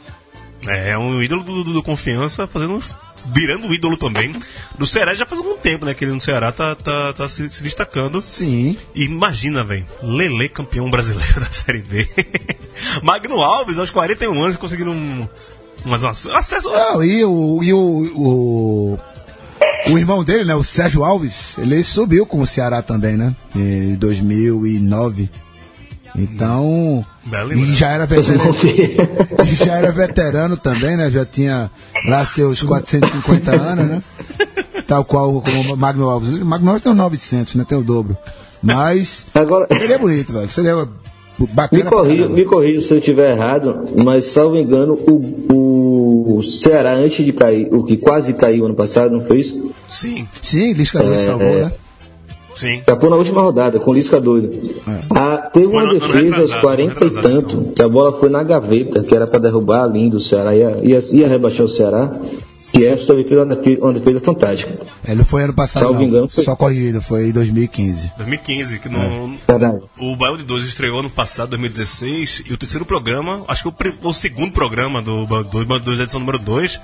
[SPEAKER 2] É, um ídolo do, do- do Confiança, fazendo. Virando o ídolo também. Do Ceará já faz algum tempo, né? Que ele no Ceará tá, tá, tá se, se destacando.
[SPEAKER 3] Sim.
[SPEAKER 2] E imagina, velho, Lele campeão brasileiro [laughs] da Série B. Magno Alves, aos 41 anos, conseguindo um, um acesso.
[SPEAKER 3] Não, e o, e o, o, o irmão dele, né, o Sérgio Alves, ele subiu com o Ceará também, né? Em 2009. Então.
[SPEAKER 2] Bela
[SPEAKER 3] E já era veterano. e já era veterano também, né? Já tinha lá seus 450 anos, né? Tal qual como o Magno Alves. O Magno Alves tem uns 900, né? Tem o dobro. Mas.
[SPEAKER 5] Agora,
[SPEAKER 3] Seria bonito, velho. Seria
[SPEAKER 5] me
[SPEAKER 3] bacana. pra
[SPEAKER 5] corrija, me corrija se eu estiver errado, mas salvo engano, o, o Ceará, antes de cair, o que quase caiu ano passado, não foi isso?
[SPEAKER 2] Sim,
[SPEAKER 3] Sim, Lisca
[SPEAKER 5] É,
[SPEAKER 3] salvou,
[SPEAKER 5] é.
[SPEAKER 3] né?
[SPEAKER 2] Sim.
[SPEAKER 5] Acabou na última rodada, com o Lisca doido. Ah, teve
[SPEAKER 2] Foi
[SPEAKER 5] uma
[SPEAKER 2] no-
[SPEAKER 5] defesa aos
[SPEAKER 2] retrasado,
[SPEAKER 5] 40
[SPEAKER 2] ano
[SPEAKER 5] e
[SPEAKER 2] retrasado,
[SPEAKER 5] tanto,
[SPEAKER 2] então.
[SPEAKER 5] que a bola foi na gaveta, que era pra derrubar a linha do Ceará, ia, ia, ia rebaixar o Ceará, que essa também fez uma defesa, fantástica.
[SPEAKER 3] Ele foi ano passado,
[SPEAKER 5] Salvo
[SPEAKER 3] não.
[SPEAKER 5] engano, foi-
[SPEAKER 3] Só corrigido, foi em 2015.
[SPEAKER 2] 2015, que no,
[SPEAKER 5] Verdade.
[SPEAKER 2] o Bairro de 2 estreou ano passado, 2016, e o terceiro programa, acho que o, o segundo programa do Bairro de 2, Bairro de 2 da edição número 2,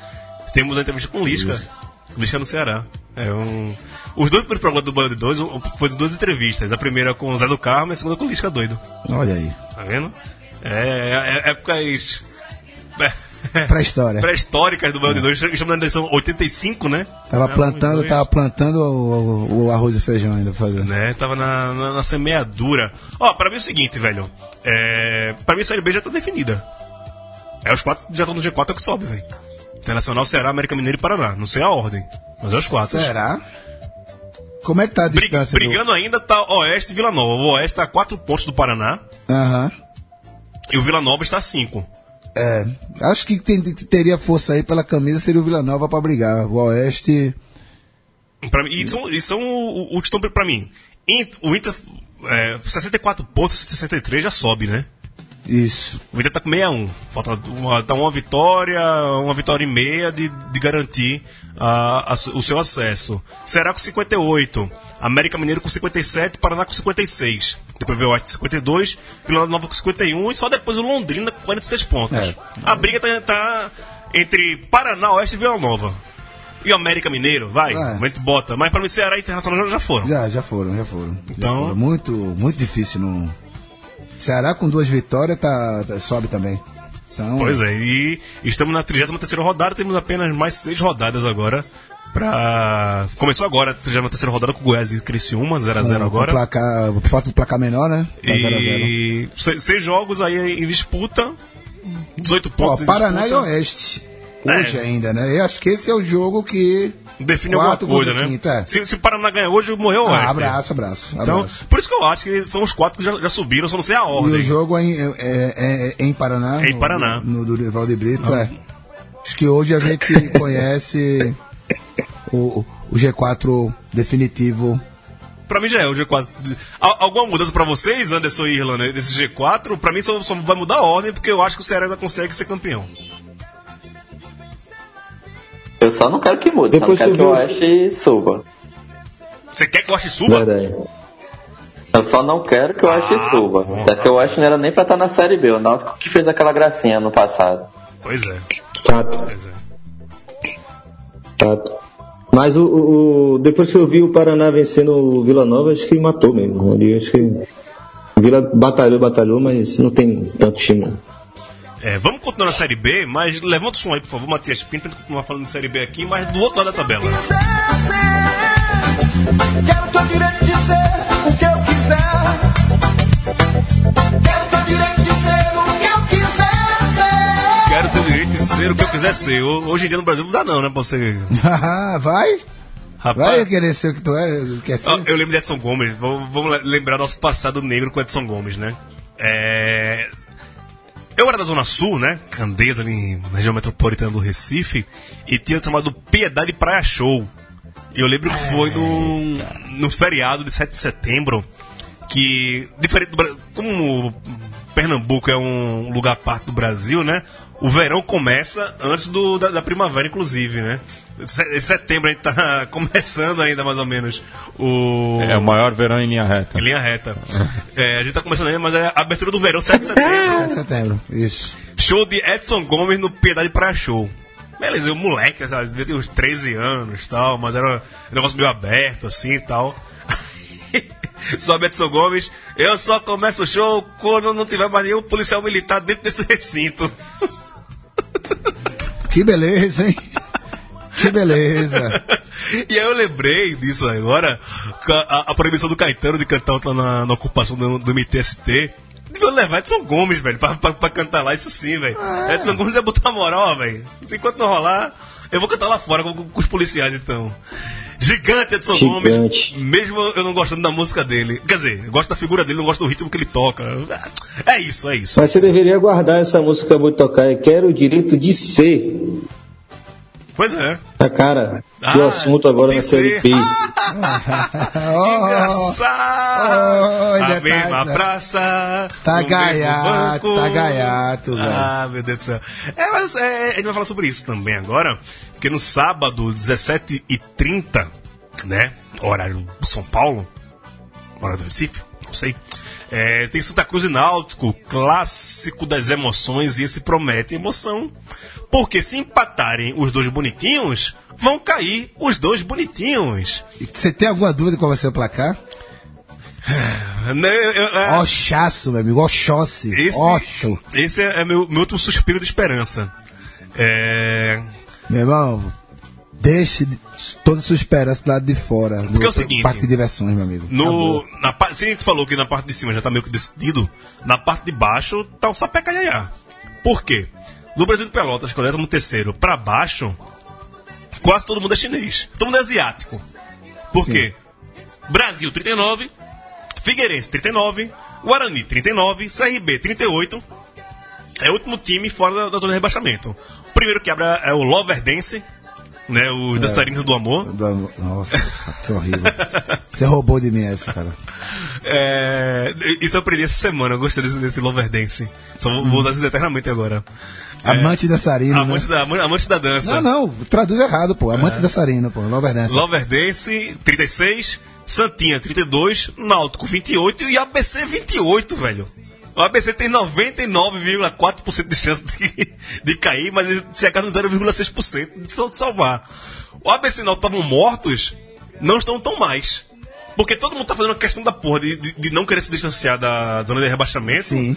[SPEAKER 2] temos uma entrevista com o Lisca. Lisca no Ceará. É um, os dois primeiros programas do Bairro de 2 foi de duas entrevistas. A primeira com o Zé do Carmo e a segunda com o Lisca doido.
[SPEAKER 3] Olha aí.
[SPEAKER 2] Tá vendo? É, é, é épocas. é, [laughs]
[SPEAKER 3] Pra história.
[SPEAKER 2] Pré-históricas do Bairro de 2, estamos na edição 85, né?
[SPEAKER 3] Tava
[SPEAKER 2] É,
[SPEAKER 3] plantando,
[SPEAKER 2] dois.
[SPEAKER 3] tava plantando o, o- o arroz e feijão ainda fazendo.
[SPEAKER 2] né? Tava na, na, na semeadura. Ó, pra mim é o seguinte, velho. É, pra mim a Série B já tá definida. É, os quatro já estão no G4 é que sobe, velho. Internacional, Ceará, América Mineiro e Paraná. Não sei a ordem, mas é os quatro.
[SPEAKER 3] Será? Como é que tá a distância? do-
[SPEAKER 2] brigando ainda tá Oeste e Vila Nova. O Oeste tá a quatro pontos do Paraná
[SPEAKER 3] Aham.
[SPEAKER 2] e o Vila Nova está a cinco.
[SPEAKER 3] É. Acho que tem- teria força aí pela camisa seria o Vila Nova pra brigar. O Oeste.
[SPEAKER 2] Pra mim, e são, e são o, o que estão pra mim. O Inter, é, 64 pontos, 63 já sobe, né?
[SPEAKER 3] Isso.
[SPEAKER 2] O Inter tá com 61. Falta uma, tá uma vitória, uma vitória e meia de, de garantir a- a o seu acesso. Será com 58. América Mineiro com 57, Paraná com 56. Depois veio o Oeste com 52, Vila Nova com 51 e só depois o Londrina com 46 pontos.
[SPEAKER 3] É.
[SPEAKER 2] A briga tá, tá entre Paraná, Oeste e Vila Nova. E o América Mineiro, vai,
[SPEAKER 3] É.
[SPEAKER 2] a gente bota. Mas pra mim, Ceará e Internacional já foram.
[SPEAKER 3] Já, já foram, já foram. Já
[SPEAKER 2] Então-
[SPEAKER 3] foram. Muito, muito difícil. No... Ceará com duas vitórias tá, tá- sobe também. Então,
[SPEAKER 2] Pois é, e estamos na 33 rodada, temos apenas mais seis rodadas agora. Pra... Começou agora a 33 rodada com o Goiás e Criciúma, 0x0
[SPEAKER 3] com-
[SPEAKER 2] agora.
[SPEAKER 3] Com placar, por falta do placar menor, né? Tá 0 a 0.
[SPEAKER 2] E se- seis jogos aí em disputa, 18
[SPEAKER 3] Ó,
[SPEAKER 2] pontos em
[SPEAKER 3] Paraná e
[SPEAKER 2] disputa.
[SPEAKER 3] Oeste. Hoje
[SPEAKER 2] É.
[SPEAKER 3] ainda, né? Eu acho que esse é o jogo que
[SPEAKER 2] define alguma
[SPEAKER 3] Quarto
[SPEAKER 2] coisa, né?
[SPEAKER 3] quinto, é.
[SPEAKER 2] se, se o Paraná ganhar hoje, morreu o
[SPEAKER 3] Ah,
[SPEAKER 2] resto.
[SPEAKER 3] abraço, abraço.
[SPEAKER 2] Então,
[SPEAKER 3] abraço.
[SPEAKER 2] por isso que eu acho que são os quatro que já, já subiram, só não sei a
[SPEAKER 3] E
[SPEAKER 2] ordem.
[SPEAKER 3] o jogo é em, é- é- é em Paraná?
[SPEAKER 2] É em Paraná.
[SPEAKER 3] No, no Durival de Brito, é. Acho que hoje a gente [laughs] conhece o, o G4 definitivo.
[SPEAKER 2] Pra mim já é o G4. Al- Alguma mudança pra vocês, Anderson e Irlanda, desse G4? Pra mim só, só vai mudar a ordem, porque eu acho que o Ceará ainda consegue ser campeão.
[SPEAKER 4] Eu só não quero que mude,
[SPEAKER 5] Depois
[SPEAKER 4] só não quero que
[SPEAKER 5] eu
[SPEAKER 4] o Oeste suba.
[SPEAKER 2] Você quer que o Oeste suba?
[SPEAKER 5] Verdade.
[SPEAKER 4] Eu só não quero que o Oeste
[SPEAKER 2] Ah,
[SPEAKER 4] suba.
[SPEAKER 2] bom.
[SPEAKER 4] Até que o Oeste não era nem pra estar na Série B. O Náutico que fez aquela gracinha no passado.
[SPEAKER 2] Pois é,
[SPEAKER 5] Fato,
[SPEAKER 2] pois é.
[SPEAKER 5] fato. Mas o, o- o- depois que eu vi o Paraná vencendo o Vila Nova, acho que matou mesmo. Ali, acho que o Vila batalhou, batalhou, mas não tem tanto time. não.
[SPEAKER 2] É, vamos continuar na Série B, mas levanta o som aí, por favor, Matias Pinto, pra gente continuar falando de Série B aqui, mas do outro lado da tabela.
[SPEAKER 7] Quero ter o direito de ser o que eu quiser. Quero ter o direito de ser o que eu quiser ser.
[SPEAKER 2] Quero ter o direito de ser o que eu quiser ser. Ho- Hoje em dia no Brasil não dá não, né, pra você...
[SPEAKER 3] vai? [laughs] Vai
[SPEAKER 2] Rapaz,
[SPEAKER 3] querer ser o que tu é? Quer ser?
[SPEAKER 2] ó, eu lembro de Edson Gomes, vamos, vamos le- lembrar nosso passado negro com Edson Gomes, né? É... Eu era da Zona Sul, né? Candeias, ali na região metropolitana do Recife, e tinha chamado Piedade Praia Show. E eu lembro que foi no, no feriado de 7 de setembro, que, diferente do Brasil, como Pernambuco é um lugar parte do Brasil, né? O verão começa antes do, da, da primavera, inclusive, né? Se- Em setembro a gente tá [laughs] começando ainda, mais ou menos, o...
[SPEAKER 6] É o maior verão em linha reta.
[SPEAKER 2] Em linha reta. [laughs] É, a gente tá começando ainda, mas é a abertura do verão, 7 de setembro. [laughs]
[SPEAKER 3] É setembro, isso.
[SPEAKER 2] Show de Edson Gomes no Piedade Praia Show. Beleza, eu moleque, sabe, devia ter uns 13 anos e tal, mas era um negócio meio aberto assim e tal. Sobe Edson Gomes, eu só começo o show quando não tiver mais nenhum policial militar dentro desse recinto.
[SPEAKER 3] Que beleza, hein? Que beleza. [laughs]
[SPEAKER 2] e aí eu lembrei disso agora, a, a proibição do Caetano de cantar na, na ocupação do, do MTST. Devia levar Edson Gomes, velho, pra, pra, pra cantar lá, isso sim, velho. Edson Gomes ia botar moral, velho. Enquanto não rolar, eu vou cantar lá fora com, com os policiais, então. Gigante Edson
[SPEAKER 5] Gigante.
[SPEAKER 2] Gomes, mesmo eu não gostando da música dele. Quer dizer, eu gosto da figura dele, não gosto do ritmo que ele toca. É isso, é isso.
[SPEAKER 5] Mas você deveria guardar essa música que acabou de tocar. Eu quero o direito de ser.
[SPEAKER 2] Pois é.
[SPEAKER 5] A cara do
[SPEAKER 2] Ah,
[SPEAKER 5] assunto agora
[SPEAKER 2] de
[SPEAKER 5] na Série. B.
[SPEAKER 2] Engraçado!
[SPEAKER 3] Oh,
[SPEAKER 2] a
[SPEAKER 3] tá-
[SPEAKER 2] mesma
[SPEAKER 3] tá-
[SPEAKER 2] praça.
[SPEAKER 3] tá
[SPEAKER 2] no mesmo
[SPEAKER 3] gaiato, tá gaiato, velho.
[SPEAKER 2] Ah, meu Deus do céu. É, mas é, a gente vai falar sobre isso também agora, porque no sábado, 17h30, né? Horário São Paulo, horário do Recife, não sei. É, tem Santa Cruz e Náutico, clássico das emoções, e esse promete emoção. Porque se empatarem os dois bonitinhos, vão cair os dois bonitinhos.
[SPEAKER 3] E Você tem alguma dúvida qual vai ser o placar? [sighs]
[SPEAKER 2] Né, eu- eu- é-
[SPEAKER 3] Oxaço, meu amigo. Oxóssi.
[SPEAKER 2] Esse,
[SPEAKER 3] Oxo.
[SPEAKER 2] esse é, é meu, meu último suspiro de esperança. É,
[SPEAKER 3] Meu irmão, deixe de- toda a sua esperança do lado de fora.
[SPEAKER 2] Porque é o
[SPEAKER 3] no
[SPEAKER 2] seguinte,
[SPEAKER 3] Parque de diversões, meu amigo.
[SPEAKER 2] no,
[SPEAKER 3] Acabou.
[SPEAKER 2] na, pa- se a gente falou que na parte de cima já tá meio que decidido, na parte de baixo tá o sapé caiaiá. Por quê? Do Brasil de Pelotas, que é o 13 terceiro, pra baixo, quase todo mundo é chinês. Todo mundo é asiático. Por quê? Brasil 39, Figueirense 39, Guarani 39, CRB 38. É o último time fora da, da zona de rebaixamento. O primeiro que abre é o Loverdense, né? Os dançarinos do amor.
[SPEAKER 3] Do Nossa, que horrível. Você roubou de mim essa, cara.
[SPEAKER 2] É, isso eu aprendi essa semana, eu gostei desse, desse Loverdense. Só vou, vou usar isso eternamente agora.
[SPEAKER 3] Amante dançarino,
[SPEAKER 2] Amante,
[SPEAKER 3] né?
[SPEAKER 2] da, amante, da dança.
[SPEAKER 3] Não, não, traduz errado, pô. Amante dançarino, pô. Loverdance.
[SPEAKER 2] Loverdense, 36, Santinha, 32, Náutico, 28 e ABC, 28, velho. O ABC tem 99,4% de chance de, de cair, mas se agarra no 0,6% de sal- de salvar. O ABC o Náutico estavam mortos, não estão tão mais. Porque todo mundo tá fazendo a questão da porra de, de, de não querer se distanciar da zona de rebaixamento.
[SPEAKER 3] Sim.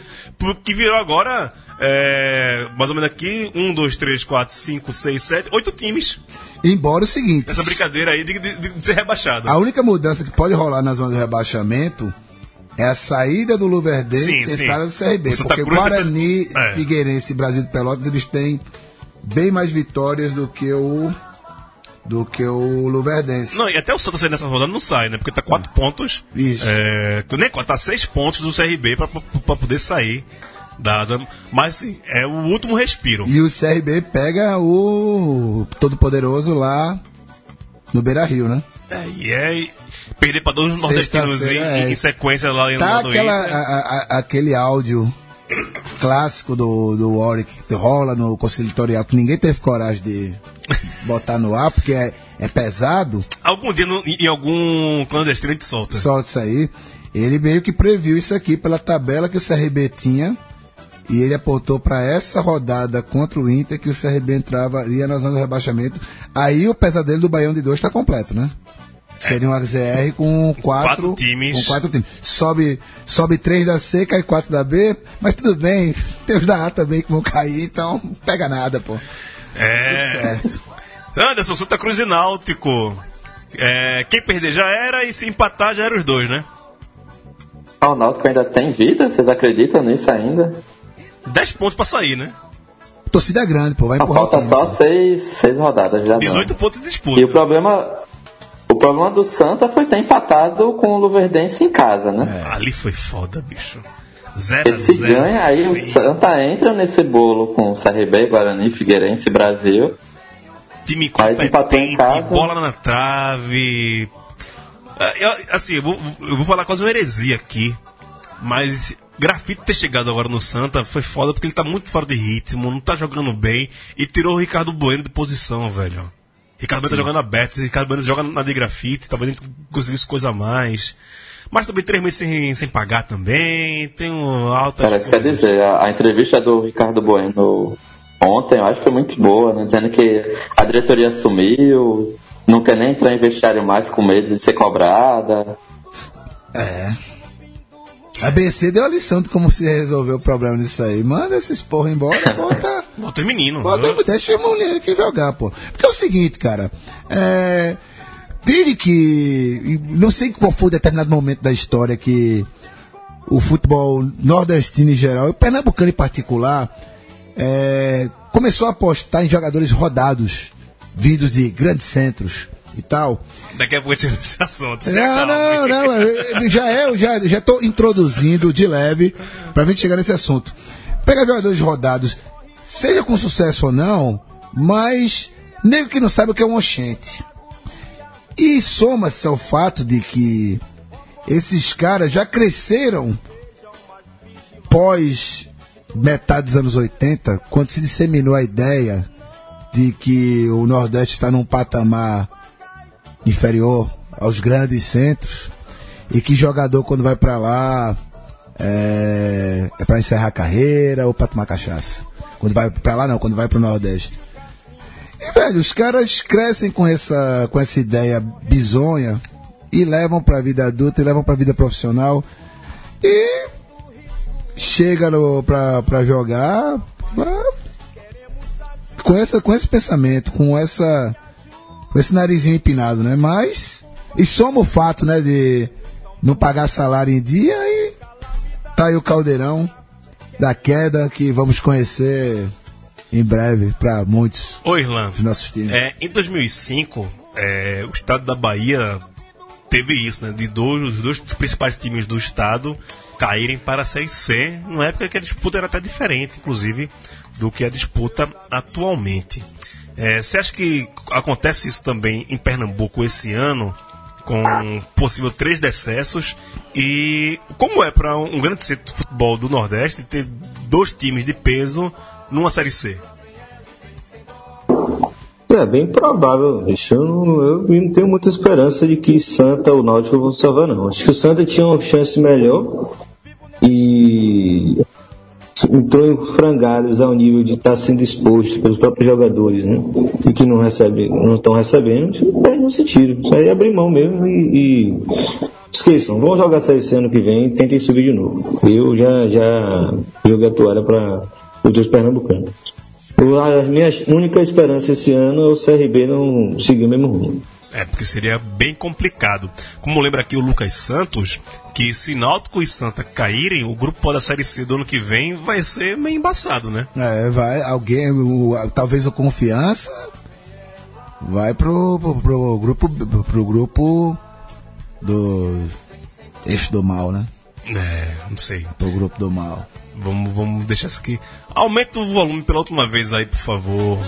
[SPEAKER 2] Que virou agora, é, mais ou menos aqui, 1, 2, 3, 4, 5, 6, 7, 8 times.
[SPEAKER 3] Embora o seguinte,
[SPEAKER 2] Essa brincadeira aí de, de- de ser rebaixado.
[SPEAKER 3] a única mudança que pode rolar na zona de rebaixamento é a saída do Luverdense
[SPEAKER 2] Sim,
[SPEAKER 3] e a
[SPEAKER 2] sim.
[SPEAKER 3] entrada do CRB. Porque
[SPEAKER 2] Cruz
[SPEAKER 3] Guarani,
[SPEAKER 2] É.
[SPEAKER 3] Figueirense e Brasil de Pelotas, eles têm bem mais vitórias do que o do que o Luverdense.
[SPEAKER 2] Não, e até o Santos nessa rodada não sai, né? Porque tá quatro pontos.
[SPEAKER 3] Isso.
[SPEAKER 2] É, nem quatro, tá seis pontos do CRB pra poder sair. Da, mas assim, é o último respiro.
[SPEAKER 3] E o CRB pega o Todo-Poderoso lá no Beira Rio, né?
[SPEAKER 2] É, e é perder pra dois nordestinos em,
[SPEAKER 3] é.
[SPEAKER 2] em sequência lá,
[SPEAKER 3] Tá
[SPEAKER 2] lá no
[SPEAKER 3] aquela,
[SPEAKER 2] Inter.
[SPEAKER 3] a- a- aquele áudio clássico do, do Warwick que rola no conciliatorial que ninguém teve coragem de botar no ar porque é, é pesado,
[SPEAKER 2] Algum dia no- em, em algum clandestino a gente solta.
[SPEAKER 3] só isso aí. Ele meio que previu isso aqui pela tabela que o CRB tinha e ele apontou para essa rodada contra o Inter que o CRB entraria na zona do rebaixamento. Aí o pesadelo do Baião de dois está completo, né? Seria um AZR com quatro,
[SPEAKER 2] Quatro times.
[SPEAKER 3] Com quatro times. Sobe, sobe três da C, cai quatro da B, mas tudo bem. [laughs] Tem os da A também que vão cair, então não pega nada, pô.
[SPEAKER 2] É.
[SPEAKER 3] Certo.
[SPEAKER 2] Anderson, Santa Cruz e Náutico. É, quem perder já era e se empatar já era os dois, né?
[SPEAKER 4] Ah, o Náutico ainda tem vida? Vocês acreditam nisso ainda?
[SPEAKER 2] 10 pontos pra sair, né?
[SPEAKER 3] Torcida grande, pô, vai empurrar o
[SPEAKER 4] falta
[SPEAKER 3] time.
[SPEAKER 4] só seis, seis rodadas já. não.
[SPEAKER 2] 18 pontos de
[SPEAKER 4] E o
[SPEAKER 2] disputa.
[SPEAKER 4] problema, problema do Santa foi ter empatado com o Luverdense em casa, né?
[SPEAKER 2] Ali foi foda, bicho. 0 a
[SPEAKER 4] Porque se
[SPEAKER 2] 0
[SPEAKER 4] ganha, aí o Santa entra nesse bolo com o CRB, Guarani, Figueirense Brasil.
[SPEAKER 2] Time competente,
[SPEAKER 4] casa.
[SPEAKER 2] bola na trave. Ah, eu- assim, eu vou, eu vou falar quase uma heresia aqui. Mas Grafite ter chegado agora no Santa foi foda porque ele tá muito fora de ritmo, não tá jogando bem. E tirou o Ricardo Bueno de posição, velho. Ricardo Bueno tá jogando aberto, Ricardo Bueno joga na de grafite, talvez ele conseguisse coisa a mais. Mas também três meses sem, sem pagar também. Tem um alta.
[SPEAKER 4] Cara, isso quer dizer, a, a entrevista do Ricardo Bueno ontem, eu acho que foi muito boa, né? Dizendo que a diretoria assumiu, não quer nem entrar em vestiário mais com medo de ser cobrada.
[SPEAKER 3] A BC deu a lição de como se resolver o problema disso aí. Manda esses porra embora, [laughs] bota.
[SPEAKER 2] Bota o menino.
[SPEAKER 3] Bota, deixa o mulher aqui jogar, pô. Porque é o seguinte, cara. É. Tire que. Não sei qual foi o determinado momento da história que o futebol nordestino em geral, e o pernambucano em particular, é, começou a apostar em jogadores rodados, vindos de grandes centros e tal.
[SPEAKER 2] Daqui a pouco vai nesse assunto.
[SPEAKER 3] Não,
[SPEAKER 2] acalma.
[SPEAKER 3] não, não. eu- Já é, eu já já estou introduzindo de leve pra gente chegar nesse assunto. Pega jogadores rodados, seja com sucesso ou não, mas nego que não sabe o que é um oxente. E soma-se ao fato de que esses caras já cresceram pós metade dos anos 80, quando se disseminou a ideia de que o Nordeste está num patamar inferior aos grandes centros e que jogador quando vai pra lá é, é para encerrar a carreira ou pra tomar cachaça. Quando vai pra lá não, quando vai pro Nordeste. E velho, os caras crescem com essa com essa ideia bizonha e levam pra vida adulta e levam pra vida profissional e chega no, pra, pra jogar ah, com, essa, com esse pensamento, com essa com esse narizinho empinado, né? Mas. E soma o fato, né, de não pagar salário em dia e tá aí o caldeirão da queda que vamos conhecer em breve para muitos
[SPEAKER 2] Ô, Irlan,
[SPEAKER 3] dos nossos times.
[SPEAKER 2] é, em 2005, é, o estado da Bahia teve isso, né? De dois, os dois principais times do estado caírem para a Série C, numa época que a disputa era até diferente, inclusive, do que a disputa atualmente. É, Você acha que acontece isso também em Pernambuco esse ano, com possível três decessos? E como é para um grande centro de futebol do Nordeste ter dois times de peso numa Série C?
[SPEAKER 5] É bem provável. Eu não, eu não tenho muita esperança de que Santa ou Náutico vão salvar, não. Acho que o Santa tinha uma chance melhor e entrou em frangalhos ao nível de estar sendo exposto pelos próprios jogadores, né? E que não recebe, não estão recebendo, perde no sentido. Isso aí é abrir mão mesmo e, e esqueçam, vão jogar esse ano que vem e tentem subir de novo. Eu já, já joguei a toalha para os dois pernambucanos. A minha única esperança esse ano é o CRB não seguir o mesmo rumo.
[SPEAKER 2] É, porque seria bem complicado. Como lembra aqui o Lucas Santos, que se Náutico e Santa caírem, o grupo da Série C do ano que vem vai ser meio embaçado, né?
[SPEAKER 3] É, vai, alguém, o- talvez o confiança vai pro, pro, pro grupo pro grupo do eixo do mal, né?
[SPEAKER 2] É, não sei.
[SPEAKER 3] Pro grupo do mal.
[SPEAKER 2] Vamos, vamos deixar isso aqui. Aumenta o volume pela última vez aí, por favor.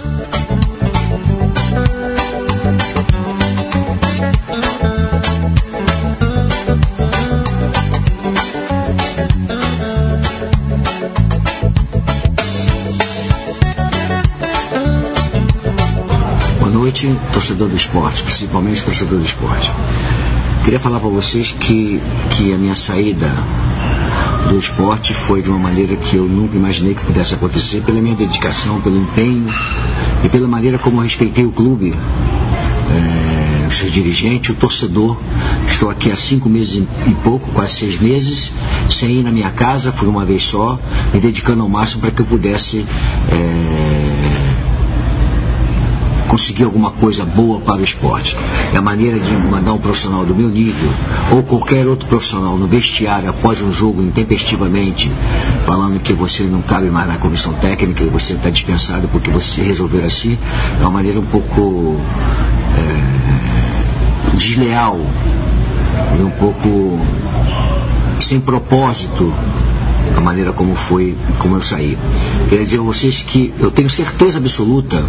[SPEAKER 8] Torcedor do esporte, principalmente torcedor do esporte. Queria falar para vocês que, que a minha saída do esporte foi de uma maneira que eu nunca imaginei que pudesse acontecer, pela minha dedicação, pelo empenho e pela maneira como eu respeitei o clube, eh, o seu dirigente, o torcedor. Estou aqui há cinco meses e pouco, quase seis meses, sem ir na minha casa, fui uma vez só, me dedicando ao máximo para que eu pudesse. eh, conseguir alguma coisa boa para o esporte. É a maneira de mandar um profissional do meu nível ou qualquer outro profissional no vestiário após um jogo intempestivamente, falando que você não cabe mais na comissão técnica e você está dispensado porque você resolveu assim, é uma maneira um pouco é, desleal e um pouco sem propósito a maneira como foi, como eu saí. Queria dizer a vocês que eu tenho certeza absoluta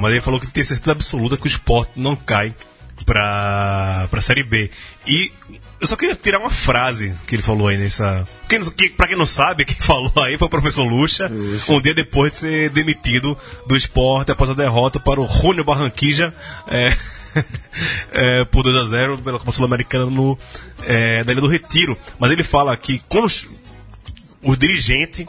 [SPEAKER 2] mas ele falou que tem certeza absoluta que o esporte não cai pra, pra Série B. E eu só queria tirar uma frase que ele falou aí nessa. Quem, que, pra quem não sabe, [laughs] quem falou aí foi o professor Lucha, um dia depois de ser demitido do esporte após a derrota para o Júnior Barranquilla. É, [laughs] é, por 2 a 0 pela Copa Sul-Americana no, é, da Ilha do Retiro. Mas ele fala que quando os, o dirigente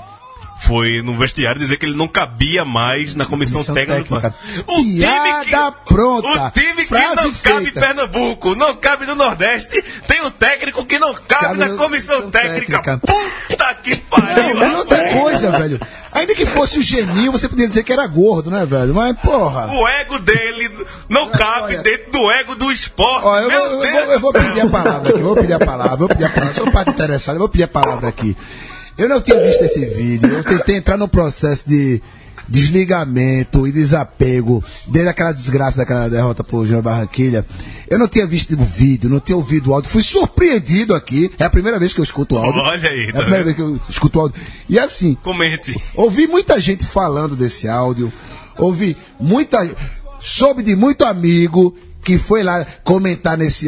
[SPEAKER 2] foi no vestiário dizer que ele não cabia mais na comissão,
[SPEAKER 3] Comissão
[SPEAKER 2] técnica.
[SPEAKER 3] técnica.
[SPEAKER 2] O time que,
[SPEAKER 3] Piada pronta.
[SPEAKER 2] o time que não cabe em
[SPEAKER 3] feita.
[SPEAKER 2] Pernambuco, não cabe no Nordeste, tem um técnico que não cabe,
[SPEAKER 3] Cabe
[SPEAKER 2] na comissão técnica.
[SPEAKER 3] técnica.
[SPEAKER 2] Puta que pariu!
[SPEAKER 3] Não, e outra coisa, velho. Ainda que fosse o Geninho, você podia dizer que era gordo, né, velho? Mas, porra.
[SPEAKER 2] O ego dele não cabe
[SPEAKER 3] olha.
[SPEAKER 2] dentro do ego do esporte.
[SPEAKER 3] Eu,
[SPEAKER 2] Meu
[SPEAKER 3] vou, eu,
[SPEAKER 2] Deus
[SPEAKER 3] vou, eu vou
[SPEAKER 2] do céu.
[SPEAKER 3] pedir a palavra aqui, eu vou pedir a palavra, vou pedir a palavra. Sou parte interessada, eu vou pedir a palavra aqui. Eu não tinha visto esse vídeo, eu tentei entrar no processo de desligamento e desapego desde aquela desgraça daquela derrota pro Júnior Barranquilha. Eu não tinha visto o vídeo, não tinha ouvido o áudio, fui surpreendido aqui. É a primeira vez que eu escuto o áudio.
[SPEAKER 2] Olha aí,
[SPEAKER 3] É
[SPEAKER 2] tá
[SPEAKER 3] a primeira
[SPEAKER 2] vendo?
[SPEAKER 3] vez que eu escuto o áudio. E assim,
[SPEAKER 2] Comente.
[SPEAKER 3] Ouvi muita gente falando desse áudio. Ouvi muita. Soube de muito amigo que foi lá comentar nesse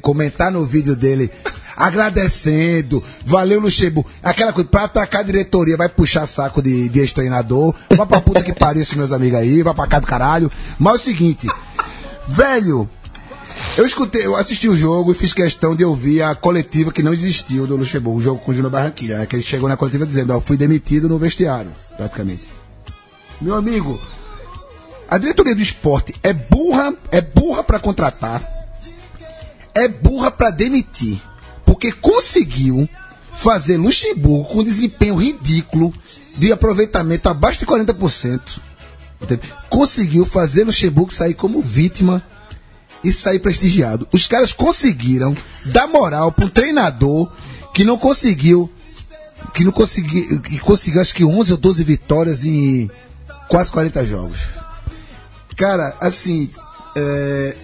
[SPEAKER 3] comentar no vídeo dele. Agradecendo, valeu Luxemburgo. Aquela coisa, pra atacar a diretoria, vai puxar saco de, de ex-treinador. Vai pra puta que pariu esses meus amigos aí, vai pra cá do caralho. Mas é o seguinte, velho, eu escutei, eu assisti o jogo e fiz questão de ouvir a coletiva que não existiu do Luxemburgo, o jogo com o Júnior Barranquilla, né? Que ele chegou na coletiva dizendo, ó, fui demitido no vestiário, praticamente. Meu amigo, a diretoria do esporte é burra, é burra para contratar, é burra para demitir, porque conseguiu fazer Luxemburgo com um desempenho ridículo de aproveitamento abaixo de 40%. entende? Conseguiu fazer Luxemburgo sair como vítima e sair prestigiado. Os caras conseguiram dar moral para um treinador que não conseguiu que não conseguiu que conseguiu acho que 11 ou 12 vitórias em quase 40 jogos. Cara, assim, é,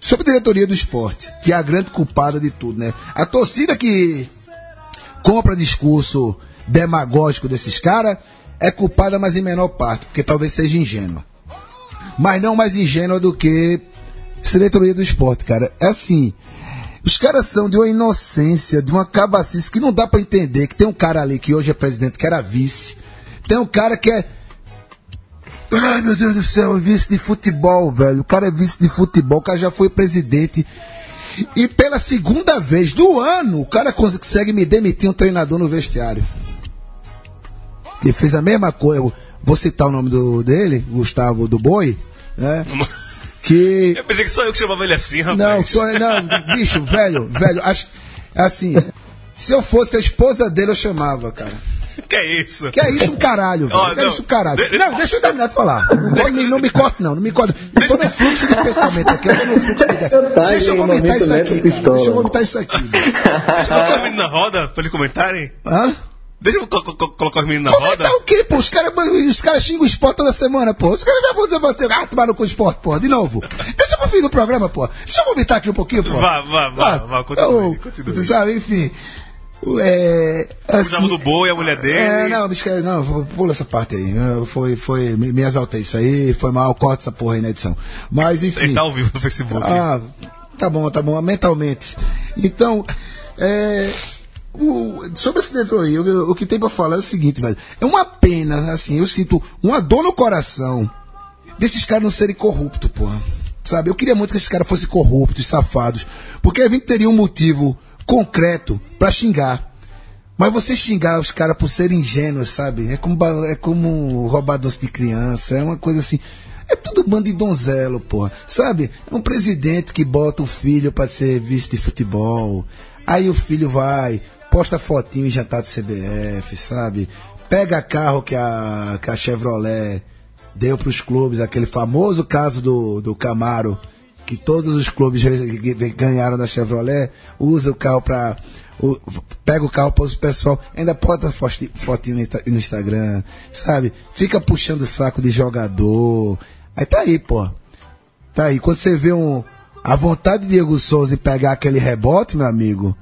[SPEAKER 3] sobre a diretoria do esporte, que é a grande culpada de tudo, né? A torcida que compra discurso demagógico desses caras é culpada, mas em menor parte, porque talvez seja ingênua. Mas não mais ingênua do que essa diretoria do esporte, cara. É assim. Os caras são de uma inocência, de uma cabacice que não dá pra entender que tem um cara ali que hoje é presidente, que era vice. Tem um cara que é. Ai, meu Deus do céu, é vice de futebol, velho. O cara é vice de futebol, o cara já foi presidente. E pela segunda vez do ano, o cara consegue me demitir um treinador no vestiário. Ele fez a mesma coisa. eu Vou citar o nome do, dele, Gustavo do Boi, né? [laughs] Que
[SPEAKER 2] Eu pensei que só eu que chamava ele assim, rapaz.
[SPEAKER 3] não, tô- não, bicho, velho, velho, acho, assim, se eu fosse a esposa dele, eu chamava, cara.
[SPEAKER 2] Que é isso?
[SPEAKER 3] Que é isso, um caralho, velho.
[SPEAKER 2] Ó,
[SPEAKER 3] que é isso, um caralho.
[SPEAKER 2] De-
[SPEAKER 3] Não, deixa eu terminar de falar. [laughs] Não, pode me- não me corte, não, não me corte. Eu tô no fluxo de pensamento aqui, eu tô no fluxo de ideia.
[SPEAKER 5] Tá,
[SPEAKER 3] Deixa eu vomitar isso aqui, cara. Deixa eu vomitar isso aqui. velho.
[SPEAKER 2] Não tá vindo na [laughs] roda pra eles comentarem?
[SPEAKER 3] Hã?
[SPEAKER 2] Deixa eu co- co- colocar os meninos na roda.
[SPEAKER 3] Comentar o quê, pô? Os caras os caras xingam o esporte toda semana, pô. Os caras já vão dizer, você, ah, tomar no cu o esporte, pô, de novo. Deixa pro fim do programa, pô. Deixa eu vomitar aqui um pouquinho, pô.
[SPEAKER 2] Vá, vá, vá, vá, continue,
[SPEAKER 3] eu-
[SPEAKER 2] continue.
[SPEAKER 3] Sabe, enfim. O- É,
[SPEAKER 2] Precisava do boi, a mulher dele.
[SPEAKER 3] É, não, bicho, não, pula essa parte aí. Foi, foi, me, me exaltei isso aí, foi mal, corta essa porra aí na edição. Mas, enfim.
[SPEAKER 2] Ele tá ao vivo no Facebook.
[SPEAKER 3] Ah, tá bom, tá bom, mentalmente. Então, é, o- sobre esse Detroit, o, o que tem pra falar é o seguinte, velho. É uma pena, assim, eu sinto uma dor no coração desses caras não serem corruptos, porra. Sabe? Eu queria muito que esses caras fossem corruptos, safados, porque a gente teria um motivo concreto pra xingar. Mas você xingar os caras por serem ingênuos, sabe? É como, é como roubar doce de criança, é uma coisa assim. É tudo bando de donzelo, porra. Sabe? É um presidente que bota o filho pra ser vice de futebol. Aí o filho vai, posta fotinho em jantar de CBF, sabe? Pega carro que a, que a Chevrolet deu pros clubes, aquele famoso caso do, do Camaro, que todos os clubes ganharam da Chevrolet, usa o carro pra. o- pega o carro para o pessoal, ainda bota fotinho no Insta- no Instagram, sabe? Fica puxando saco de jogador. Aí tá aí, pô. Tá aí. Quando você vê um, a vontade de Diego Souza em pegar aquele rebote, meu amigo,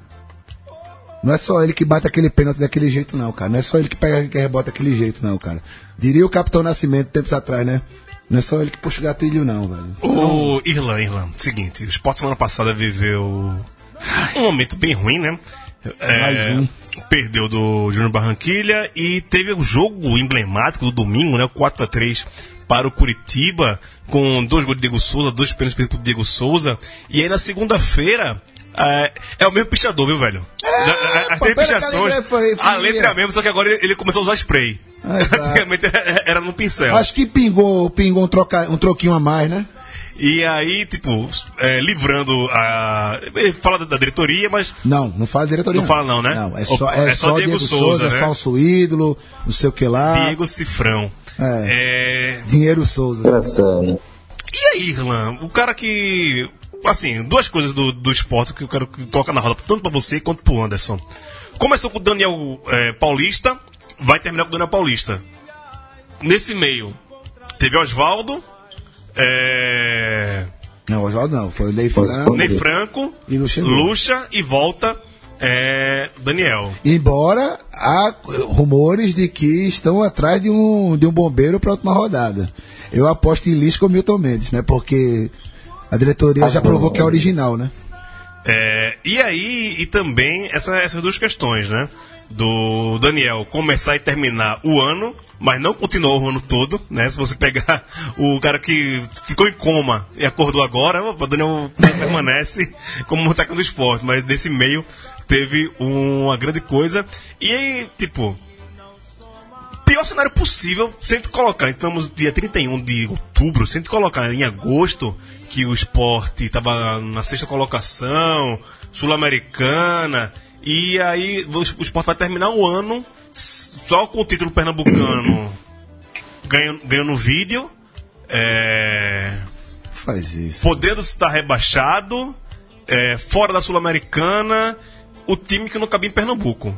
[SPEAKER 3] não é só ele que bate aquele pênalti daquele jeito, não, cara. Não é só ele que pega que rebota daquele jeito, não, cara. Diria o Capitão Nascimento tempos atrás, né? Não é só ele que puxa o gatilho, não, velho.
[SPEAKER 2] O Irlan, Irlan, seguinte, o Sport semana passada viveu um momento bem ruim, né? É,
[SPEAKER 3] Mais um.
[SPEAKER 2] Perdeu do Júnior Barranquilha e teve o jogo emblemático do domingo, né? O 4x3 para o Curitiba, com dois gols de Diego Souza, dois pênaltis perdidos por Diego Souza. E aí na segunda-feira. É, é o mesmo pichador, viu, velho? As
[SPEAKER 3] pô,
[SPEAKER 2] três
[SPEAKER 3] pera,
[SPEAKER 2] pichações,
[SPEAKER 3] cara, foi- foi-
[SPEAKER 2] a letra é a mesma, só que agora ele, ele começou a usar spray.
[SPEAKER 3] Ah.
[SPEAKER 2] Antigamente era no pincel.
[SPEAKER 3] Acho que pingou, pingou um, troca, um troquinho a mais, né?
[SPEAKER 2] E aí, tipo, é, livrando a. Ele fala da, da diretoria, mas.
[SPEAKER 3] Não, não fala diretoria.
[SPEAKER 2] Não fala não, né?
[SPEAKER 3] Não, é só, é
[SPEAKER 2] É só
[SPEAKER 3] só
[SPEAKER 2] Diego
[SPEAKER 3] Diego,
[SPEAKER 2] Souza,
[SPEAKER 3] Souza,
[SPEAKER 2] né?
[SPEAKER 3] falso ídolo, não sei o que lá.
[SPEAKER 2] Diego Cifrão. É.
[SPEAKER 3] Dinheiro Souza.
[SPEAKER 5] Engraçado.
[SPEAKER 2] E aí, Irlan, o cara que. Assim, duas coisas do, do esporte que eu quero que colocar na roda, tanto pra você quanto pro Anderson. Começou com o Daniel é, Paulista, vai terminar com o Daniel Paulista. Nesse meio, teve Oswaldo, é,
[SPEAKER 3] Não, Oswaldo não, foi o Ney Franco.
[SPEAKER 2] Ney Franco,
[SPEAKER 3] E.
[SPEAKER 2] Lucha e volta é, Daniel.
[SPEAKER 3] Embora há rumores de que estão atrás de um, de um bombeiro para a última rodada. Eu aposto em Lisca ou Milton Mendes, né? Porque a diretoria já provou que é original, né?
[SPEAKER 2] É, e aí, e também essa- essas duas questões, né? Do Daniel começar e terminar o ano, mas não continuou o ano todo, né? Se você pegar [laughs] o cara que ficou em coma e acordou agora, o Daniel permanece como técnico do esporte, mas nesse meio teve uma grande coisa. E tipo, pior cenário possível, se a gente colocar, estamos dia 31 de outubro, se a gente colocar em agosto, que o esporte estava na sexta colocação, sul-americana, e aí o esporte vai terminar o ano só com o título pernambucano ganhando, ganhando vídeo, é,
[SPEAKER 3] Faz isso.
[SPEAKER 2] podendo estar rebaixado, é, fora da sul-americana, o time que não cabia em Pernambuco.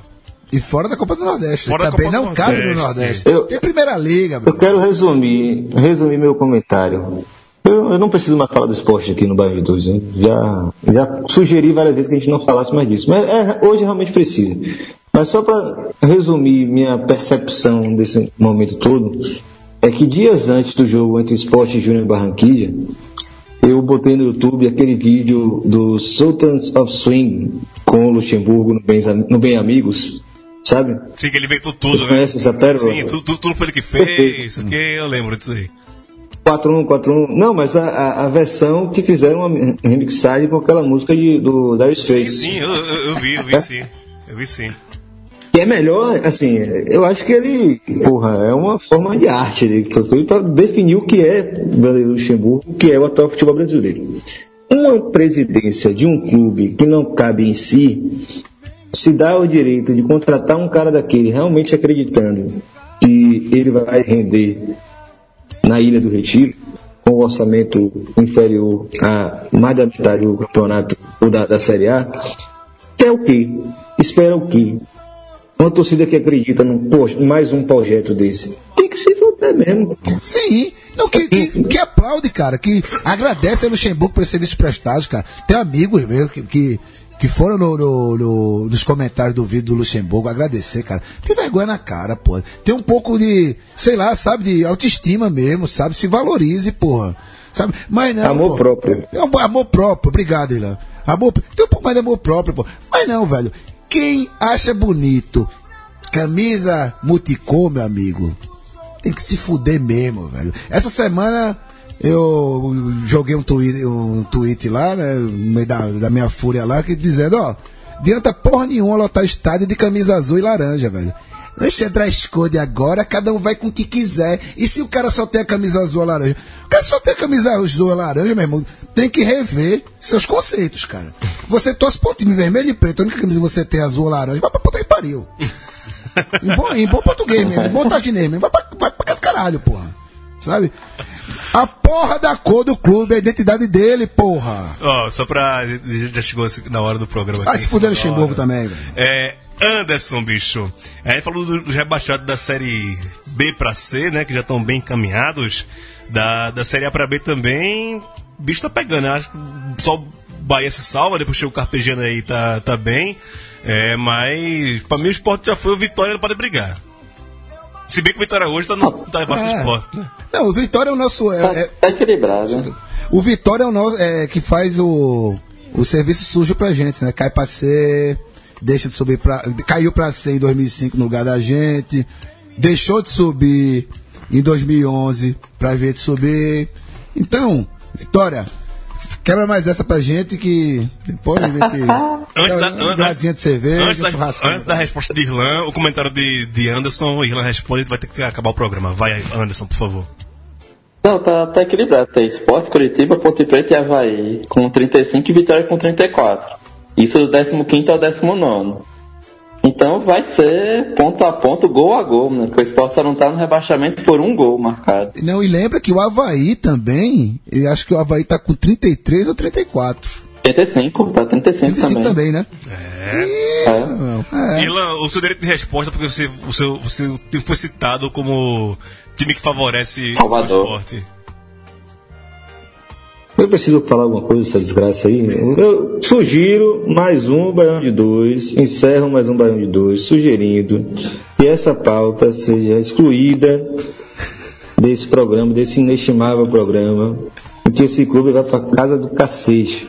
[SPEAKER 3] E fora da Copa do Nordeste.
[SPEAKER 2] Fora da
[SPEAKER 3] Também
[SPEAKER 2] Copa
[SPEAKER 3] não cabe no
[SPEAKER 2] Nordeste.
[SPEAKER 5] Eu-
[SPEAKER 3] Tem Primeira Liga,
[SPEAKER 5] Eu
[SPEAKER 3] bro.
[SPEAKER 5] quero resumir, resumir meu comentário. Eu, eu não preciso mais falar do esporte aqui no Bairro 2, hein? Já, já sugeri várias vezes que a gente não falasse mais disso. Mas é, hoje realmente precisa. Mas só para resumir minha percepção desse momento todo, é que dias antes do jogo entre Esporte e Júnior Barranquilla, eu botei no YouTube aquele vídeo do Sultans of Swing com o Luxemburgo no Bem, no Bem Amigos, sabe?
[SPEAKER 2] Sim, que ele inventou tudo,
[SPEAKER 5] Vocês
[SPEAKER 2] né?
[SPEAKER 5] conhecem essa pérola?
[SPEAKER 2] Sim, tudo, tudo, tudo foi ele que fez, [laughs] aqui eu lembro disso aí.
[SPEAKER 5] 4-1, 4-1. Não, mas a, a, a versão que fizeram uma remixagem com aquela música de, do Dire
[SPEAKER 2] Sim,
[SPEAKER 5] Straits.
[SPEAKER 2] sim, eu, eu, eu vi, eu vi sim. Eu vi sim.
[SPEAKER 5] Que é melhor, assim, eu acho que ele, porra, é uma forma de arte ele para definir o que é Vanderlei Luxemburgo, o que é o atual futebol brasileiro. Uma presidência de um clube que não cabe em si se dá o direito de contratar um cara daquele realmente acreditando que ele vai render na Ilha do Retiro, com um orçamento inferior a mais da metade do campeonato ou da, da Série A, quer o quê? Espera o quê? Uma torcida que acredita num, mais um projeto desse. Tem que se fuder mesmo.
[SPEAKER 3] Sim. Não, que, que, que aplaude, cara. Que agradece a Luxemburgo por esse serviço prestado, cara. Tem amigos meus que, que, que foram no, no- no- nos comentários do vídeo do Luxemburgo agradecer, cara. Tem vergonha na cara, pô. Tem um pouco de, sei lá, sabe, de autoestima mesmo, sabe? Se valorize, porra. Sabe? Mas não.
[SPEAKER 5] Amor
[SPEAKER 3] pô.
[SPEAKER 5] próprio.
[SPEAKER 3] É um amor próprio, obrigado, Ilan. Amor, tem um pouco mais de amor próprio, pô. Mas não, velho. Quem acha bonito camisa multicom, meu amigo, tem que se fuder mesmo, velho. Essa semana eu joguei um tweet, um tweet lá, né, no meio da, da minha fúria lá, que dizendo, ó, adianta porra nenhuma lotar estádio de camisa azul e laranja, velho. Deixa entrar code agora, cada um vai com o que quiser. E se o cara só tem a camisa azul ou laranja? O cara só tem a camisa azul ou laranja, meu irmão, tem que rever seus conceitos, cara. Você torce pro time vermelho e preto, a única camisa que você tem azul ou laranja, vai pra puta que pariu. [laughs] Em bom, em bom português mesmo, em bom taginês mesmo. Vai pra, vai pra caralho, porra. Sabe? A porra da cor do clube, a identidade dele, porra.
[SPEAKER 2] Ó, só pra. Já chegou na hora do programa
[SPEAKER 3] Ah,
[SPEAKER 2] aqui.
[SPEAKER 3] se fuder Luxemburgo também, velho.
[SPEAKER 2] É. Anderson, bicho. A gente falou do- dos rebaixados da série B pra C, né? Que já estão bem encaminhados. Da, da série A pra B também. Bicho tá pegando, né? Acho que só o Bahia se salva, depois chega o Carpegiano aí, tá, tá bem. É, mas pra mim o esporte já foi, o Vitória não pode brigar. Se bem que o Vitória hoje tá, no, tá embaixo do
[SPEAKER 3] É.
[SPEAKER 2] esporte, né?
[SPEAKER 3] Não, o Vitória é o nosso. é-
[SPEAKER 4] Tá,
[SPEAKER 3] é-
[SPEAKER 4] tá equilibrado. né?
[SPEAKER 3] o Vitória é o nosso. É, que faz o, o serviço sujo pra gente, né? Cai pra C, deixa de subir pra. Caiu pra C em 2005 no lugar da gente, deixou de subir em 2011 pra gente subir. Então, Vitória, quebra mais essa pra gente que depois a gente. [laughs]
[SPEAKER 2] Antes da,
[SPEAKER 3] um
[SPEAKER 2] an-
[SPEAKER 3] de cerveja,
[SPEAKER 2] antes, da, antes da resposta de Irlan, o comentário de, de Anderson, o Irlan responde, vai ter que acabar o programa. Vai, Anderson, por favor.
[SPEAKER 4] Não, tá, tá equilibrado. Tem Esporte, Curitiba, Ponte Preta e Havaí com 35 e Vitória com 34. Isso do 15 ao 19. Então vai ser ponto a ponto, gol a gol, né? Porque o Esporte só não tá no rebaixamento por um gol marcado.
[SPEAKER 3] Não, e lembra que o Havaí também, eu acho que o Havaí tá com 33 ou 34.
[SPEAKER 4] 35, tá 35,
[SPEAKER 3] 35
[SPEAKER 4] também.
[SPEAKER 3] também, né?
[SPEAKER 4] É.
[SPEAKER 3] É.
[SPEAKER 2] Irlan, o seu direito de resposta, porque você, o seu, você foi citado como time que favorece
[SPEAKER 4] Salvador.
[SPEAKER 2] o esporte.
[SPEAKER 5] Eu preciso falar alguma coisa dessa desgraça aí. Eu sugiro mais um Baião de Dois, encerro mais um Baião de Dois, sugerindo que essa pauta seja excluída desse programa, desse inestimável programa, e que esse clube vai pra casa do cacete.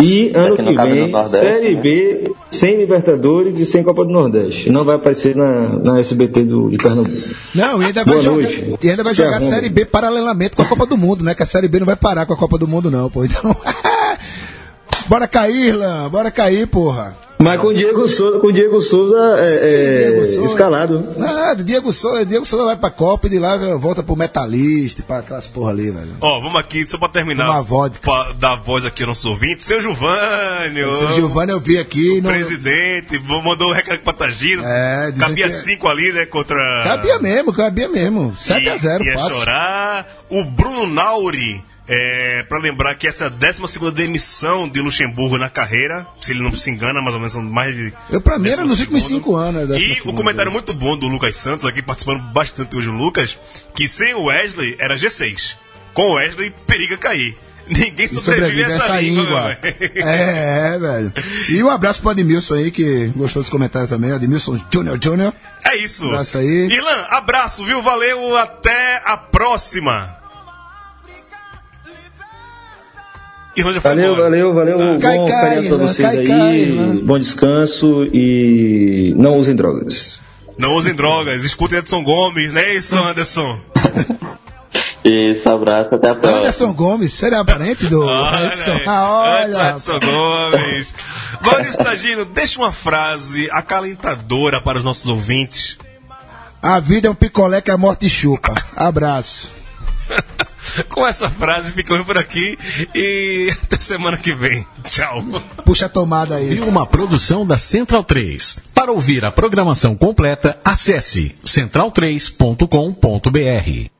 [SPEAKER 5] E ano
[SPEAKER 4] que não
[SPEAKER 5] que
[SPEAKER 4] no
[SPEAKER 5] vem,
[SPEAKER 4] Nordeste,
[SPEAKER 5] Série
[SPEAKER 4] né?
[SPEAKER 5] B, sem Libertadores e sem Copa do Nordeste. Não vai aparecer na, na SBT do, de Pernambuco.
[SPEAKER 3] Não, e ainda vai
[SPEAKER 5] Boa
[SPEAKER 3] jogar,
[SPEAKER 5] noite.
[SPEAKER 3] e ainda vai
[SPEAKER 5] Se
[SPEAKER 3] jogar a. Série B paralelamente com a Copa do Mundo, né? Que a Série B não vai parar com a Copa do Mundo, não, pô. Então. [laughs] bora cair, Irlan, bora cair, porra.
[SPEAKER 5] Mas com o Diego Souza, com o Diego Souza é, é,
[SPEAKER 3] Diego Souza.
[SPEAKER 5] escalado.
[SPEAKER 3] Nada, Diego Souza, Diego Souza vai pra Copa e de lá volta pro Metalista, pra aquelas porra ali, velho.
[SPEAKER 2] Ó, vamos aqui, só pra terminar.
[SPEAKER 3] Uma vodka.
[SPEAKER 2] Pra dar voz aqui aos nossos ouvintes. Seu Giovanni,
[SPEAKER 3] O seu Giovanni eu vi aqui. Não,
[SPEAKER 2] presidente, mandou um recado pra Tagino.
[SPEAKER 3] É,
[SPEAKER 2] Cabia
[SPEAKER 3] que-
[SPEAKER 2] cinco ali, né? Contra.
[SPEAKER 3] cabia mesmo, cabia mesmo. 7x0,
[SPEAKER 2] ia
[SPEAKER 3] fácil.
[SPEAKER 2] chorar. O Bruno Nauri, é, para lembrar que essa é a 12 demissão de Luxemburgo na carreira, se ele não se engana, mais ou menos são mais de.
[SPEAKER 3] Eu, pra mim, era nos
[SPEAKER 2] 12º.
[SPEAKER 3] últimos 5 anos. né,
[SPEAKER 2] E o
[SPEAKER 3] 12º.
[SPEAKER 2] comentário muito bom do Lucas Santos, aqui participando bastante hoje, o Lucas, que sem o Wesley era G6. Com o Wesley, periga cair. Ninguém sobrevive, a essa língua.
[SPEAKER 3] íngua.
[SPEAKER 2] velho.
[SPEAKER 3] É, é, velho. E um abraço pro Admilson aí, que gostou dos comentários também. Admilson Júnior Júnior.
[SPEAKER 2] É isso.
[SPEAKER 3] Abraço aí.
[SPEAKER 2] Irlan, abraço, viu? Valeu, até a próxima.
[SPEAKER 5] Valeu,
[SPEAKER 2] embora.
[SPEAKER 5] valeu, valeu.
[SPEAKER 2] Ah,
[SPEAKER 5] Bom
[SPEAKER 3] Cai, cai,
[SPEAKER 5] feriado pra vocês
[SPEAKER 3] cai,
[SPEAKER 5] aí.
[SPEAKER 3] cai,
[SPEAKER 5] bom descanso e não usem drogas.
[SPEAKER 2] Não usem drogas, escutem Edson Gomes, né, isso, Anderson?
[SPEAKER 4] Isso, abraço, até a próxima.
[SPEAKER 3] Anderson Gomes, seria parente do [laughs]
[SPEAKER 2] Olha,
[SPEAKER 3] Edson?
[SPEAKER 2] aí,
[SPEAKER 3] Ah,
[SPEAKER 2] Edson,
[SPEAKER 3] olha.
[SPEAKER 2] Edson Gomes. Maurício Tagino, deixa uma frase acalentadora para os nossos ouvintes.
[SPEAKER 3] A vida é um picolé que a morte chupa. Abraço.
[SPEAKER 2] Com essa frase, ficamos por aqui e até semana que vem. Tchau.
[SPEAKER 3] Puxa a tomada aí.
[SPEAKER 9] Viu uma produção da Central 3. Para ouvir a programação completa, acesse central3.com.br.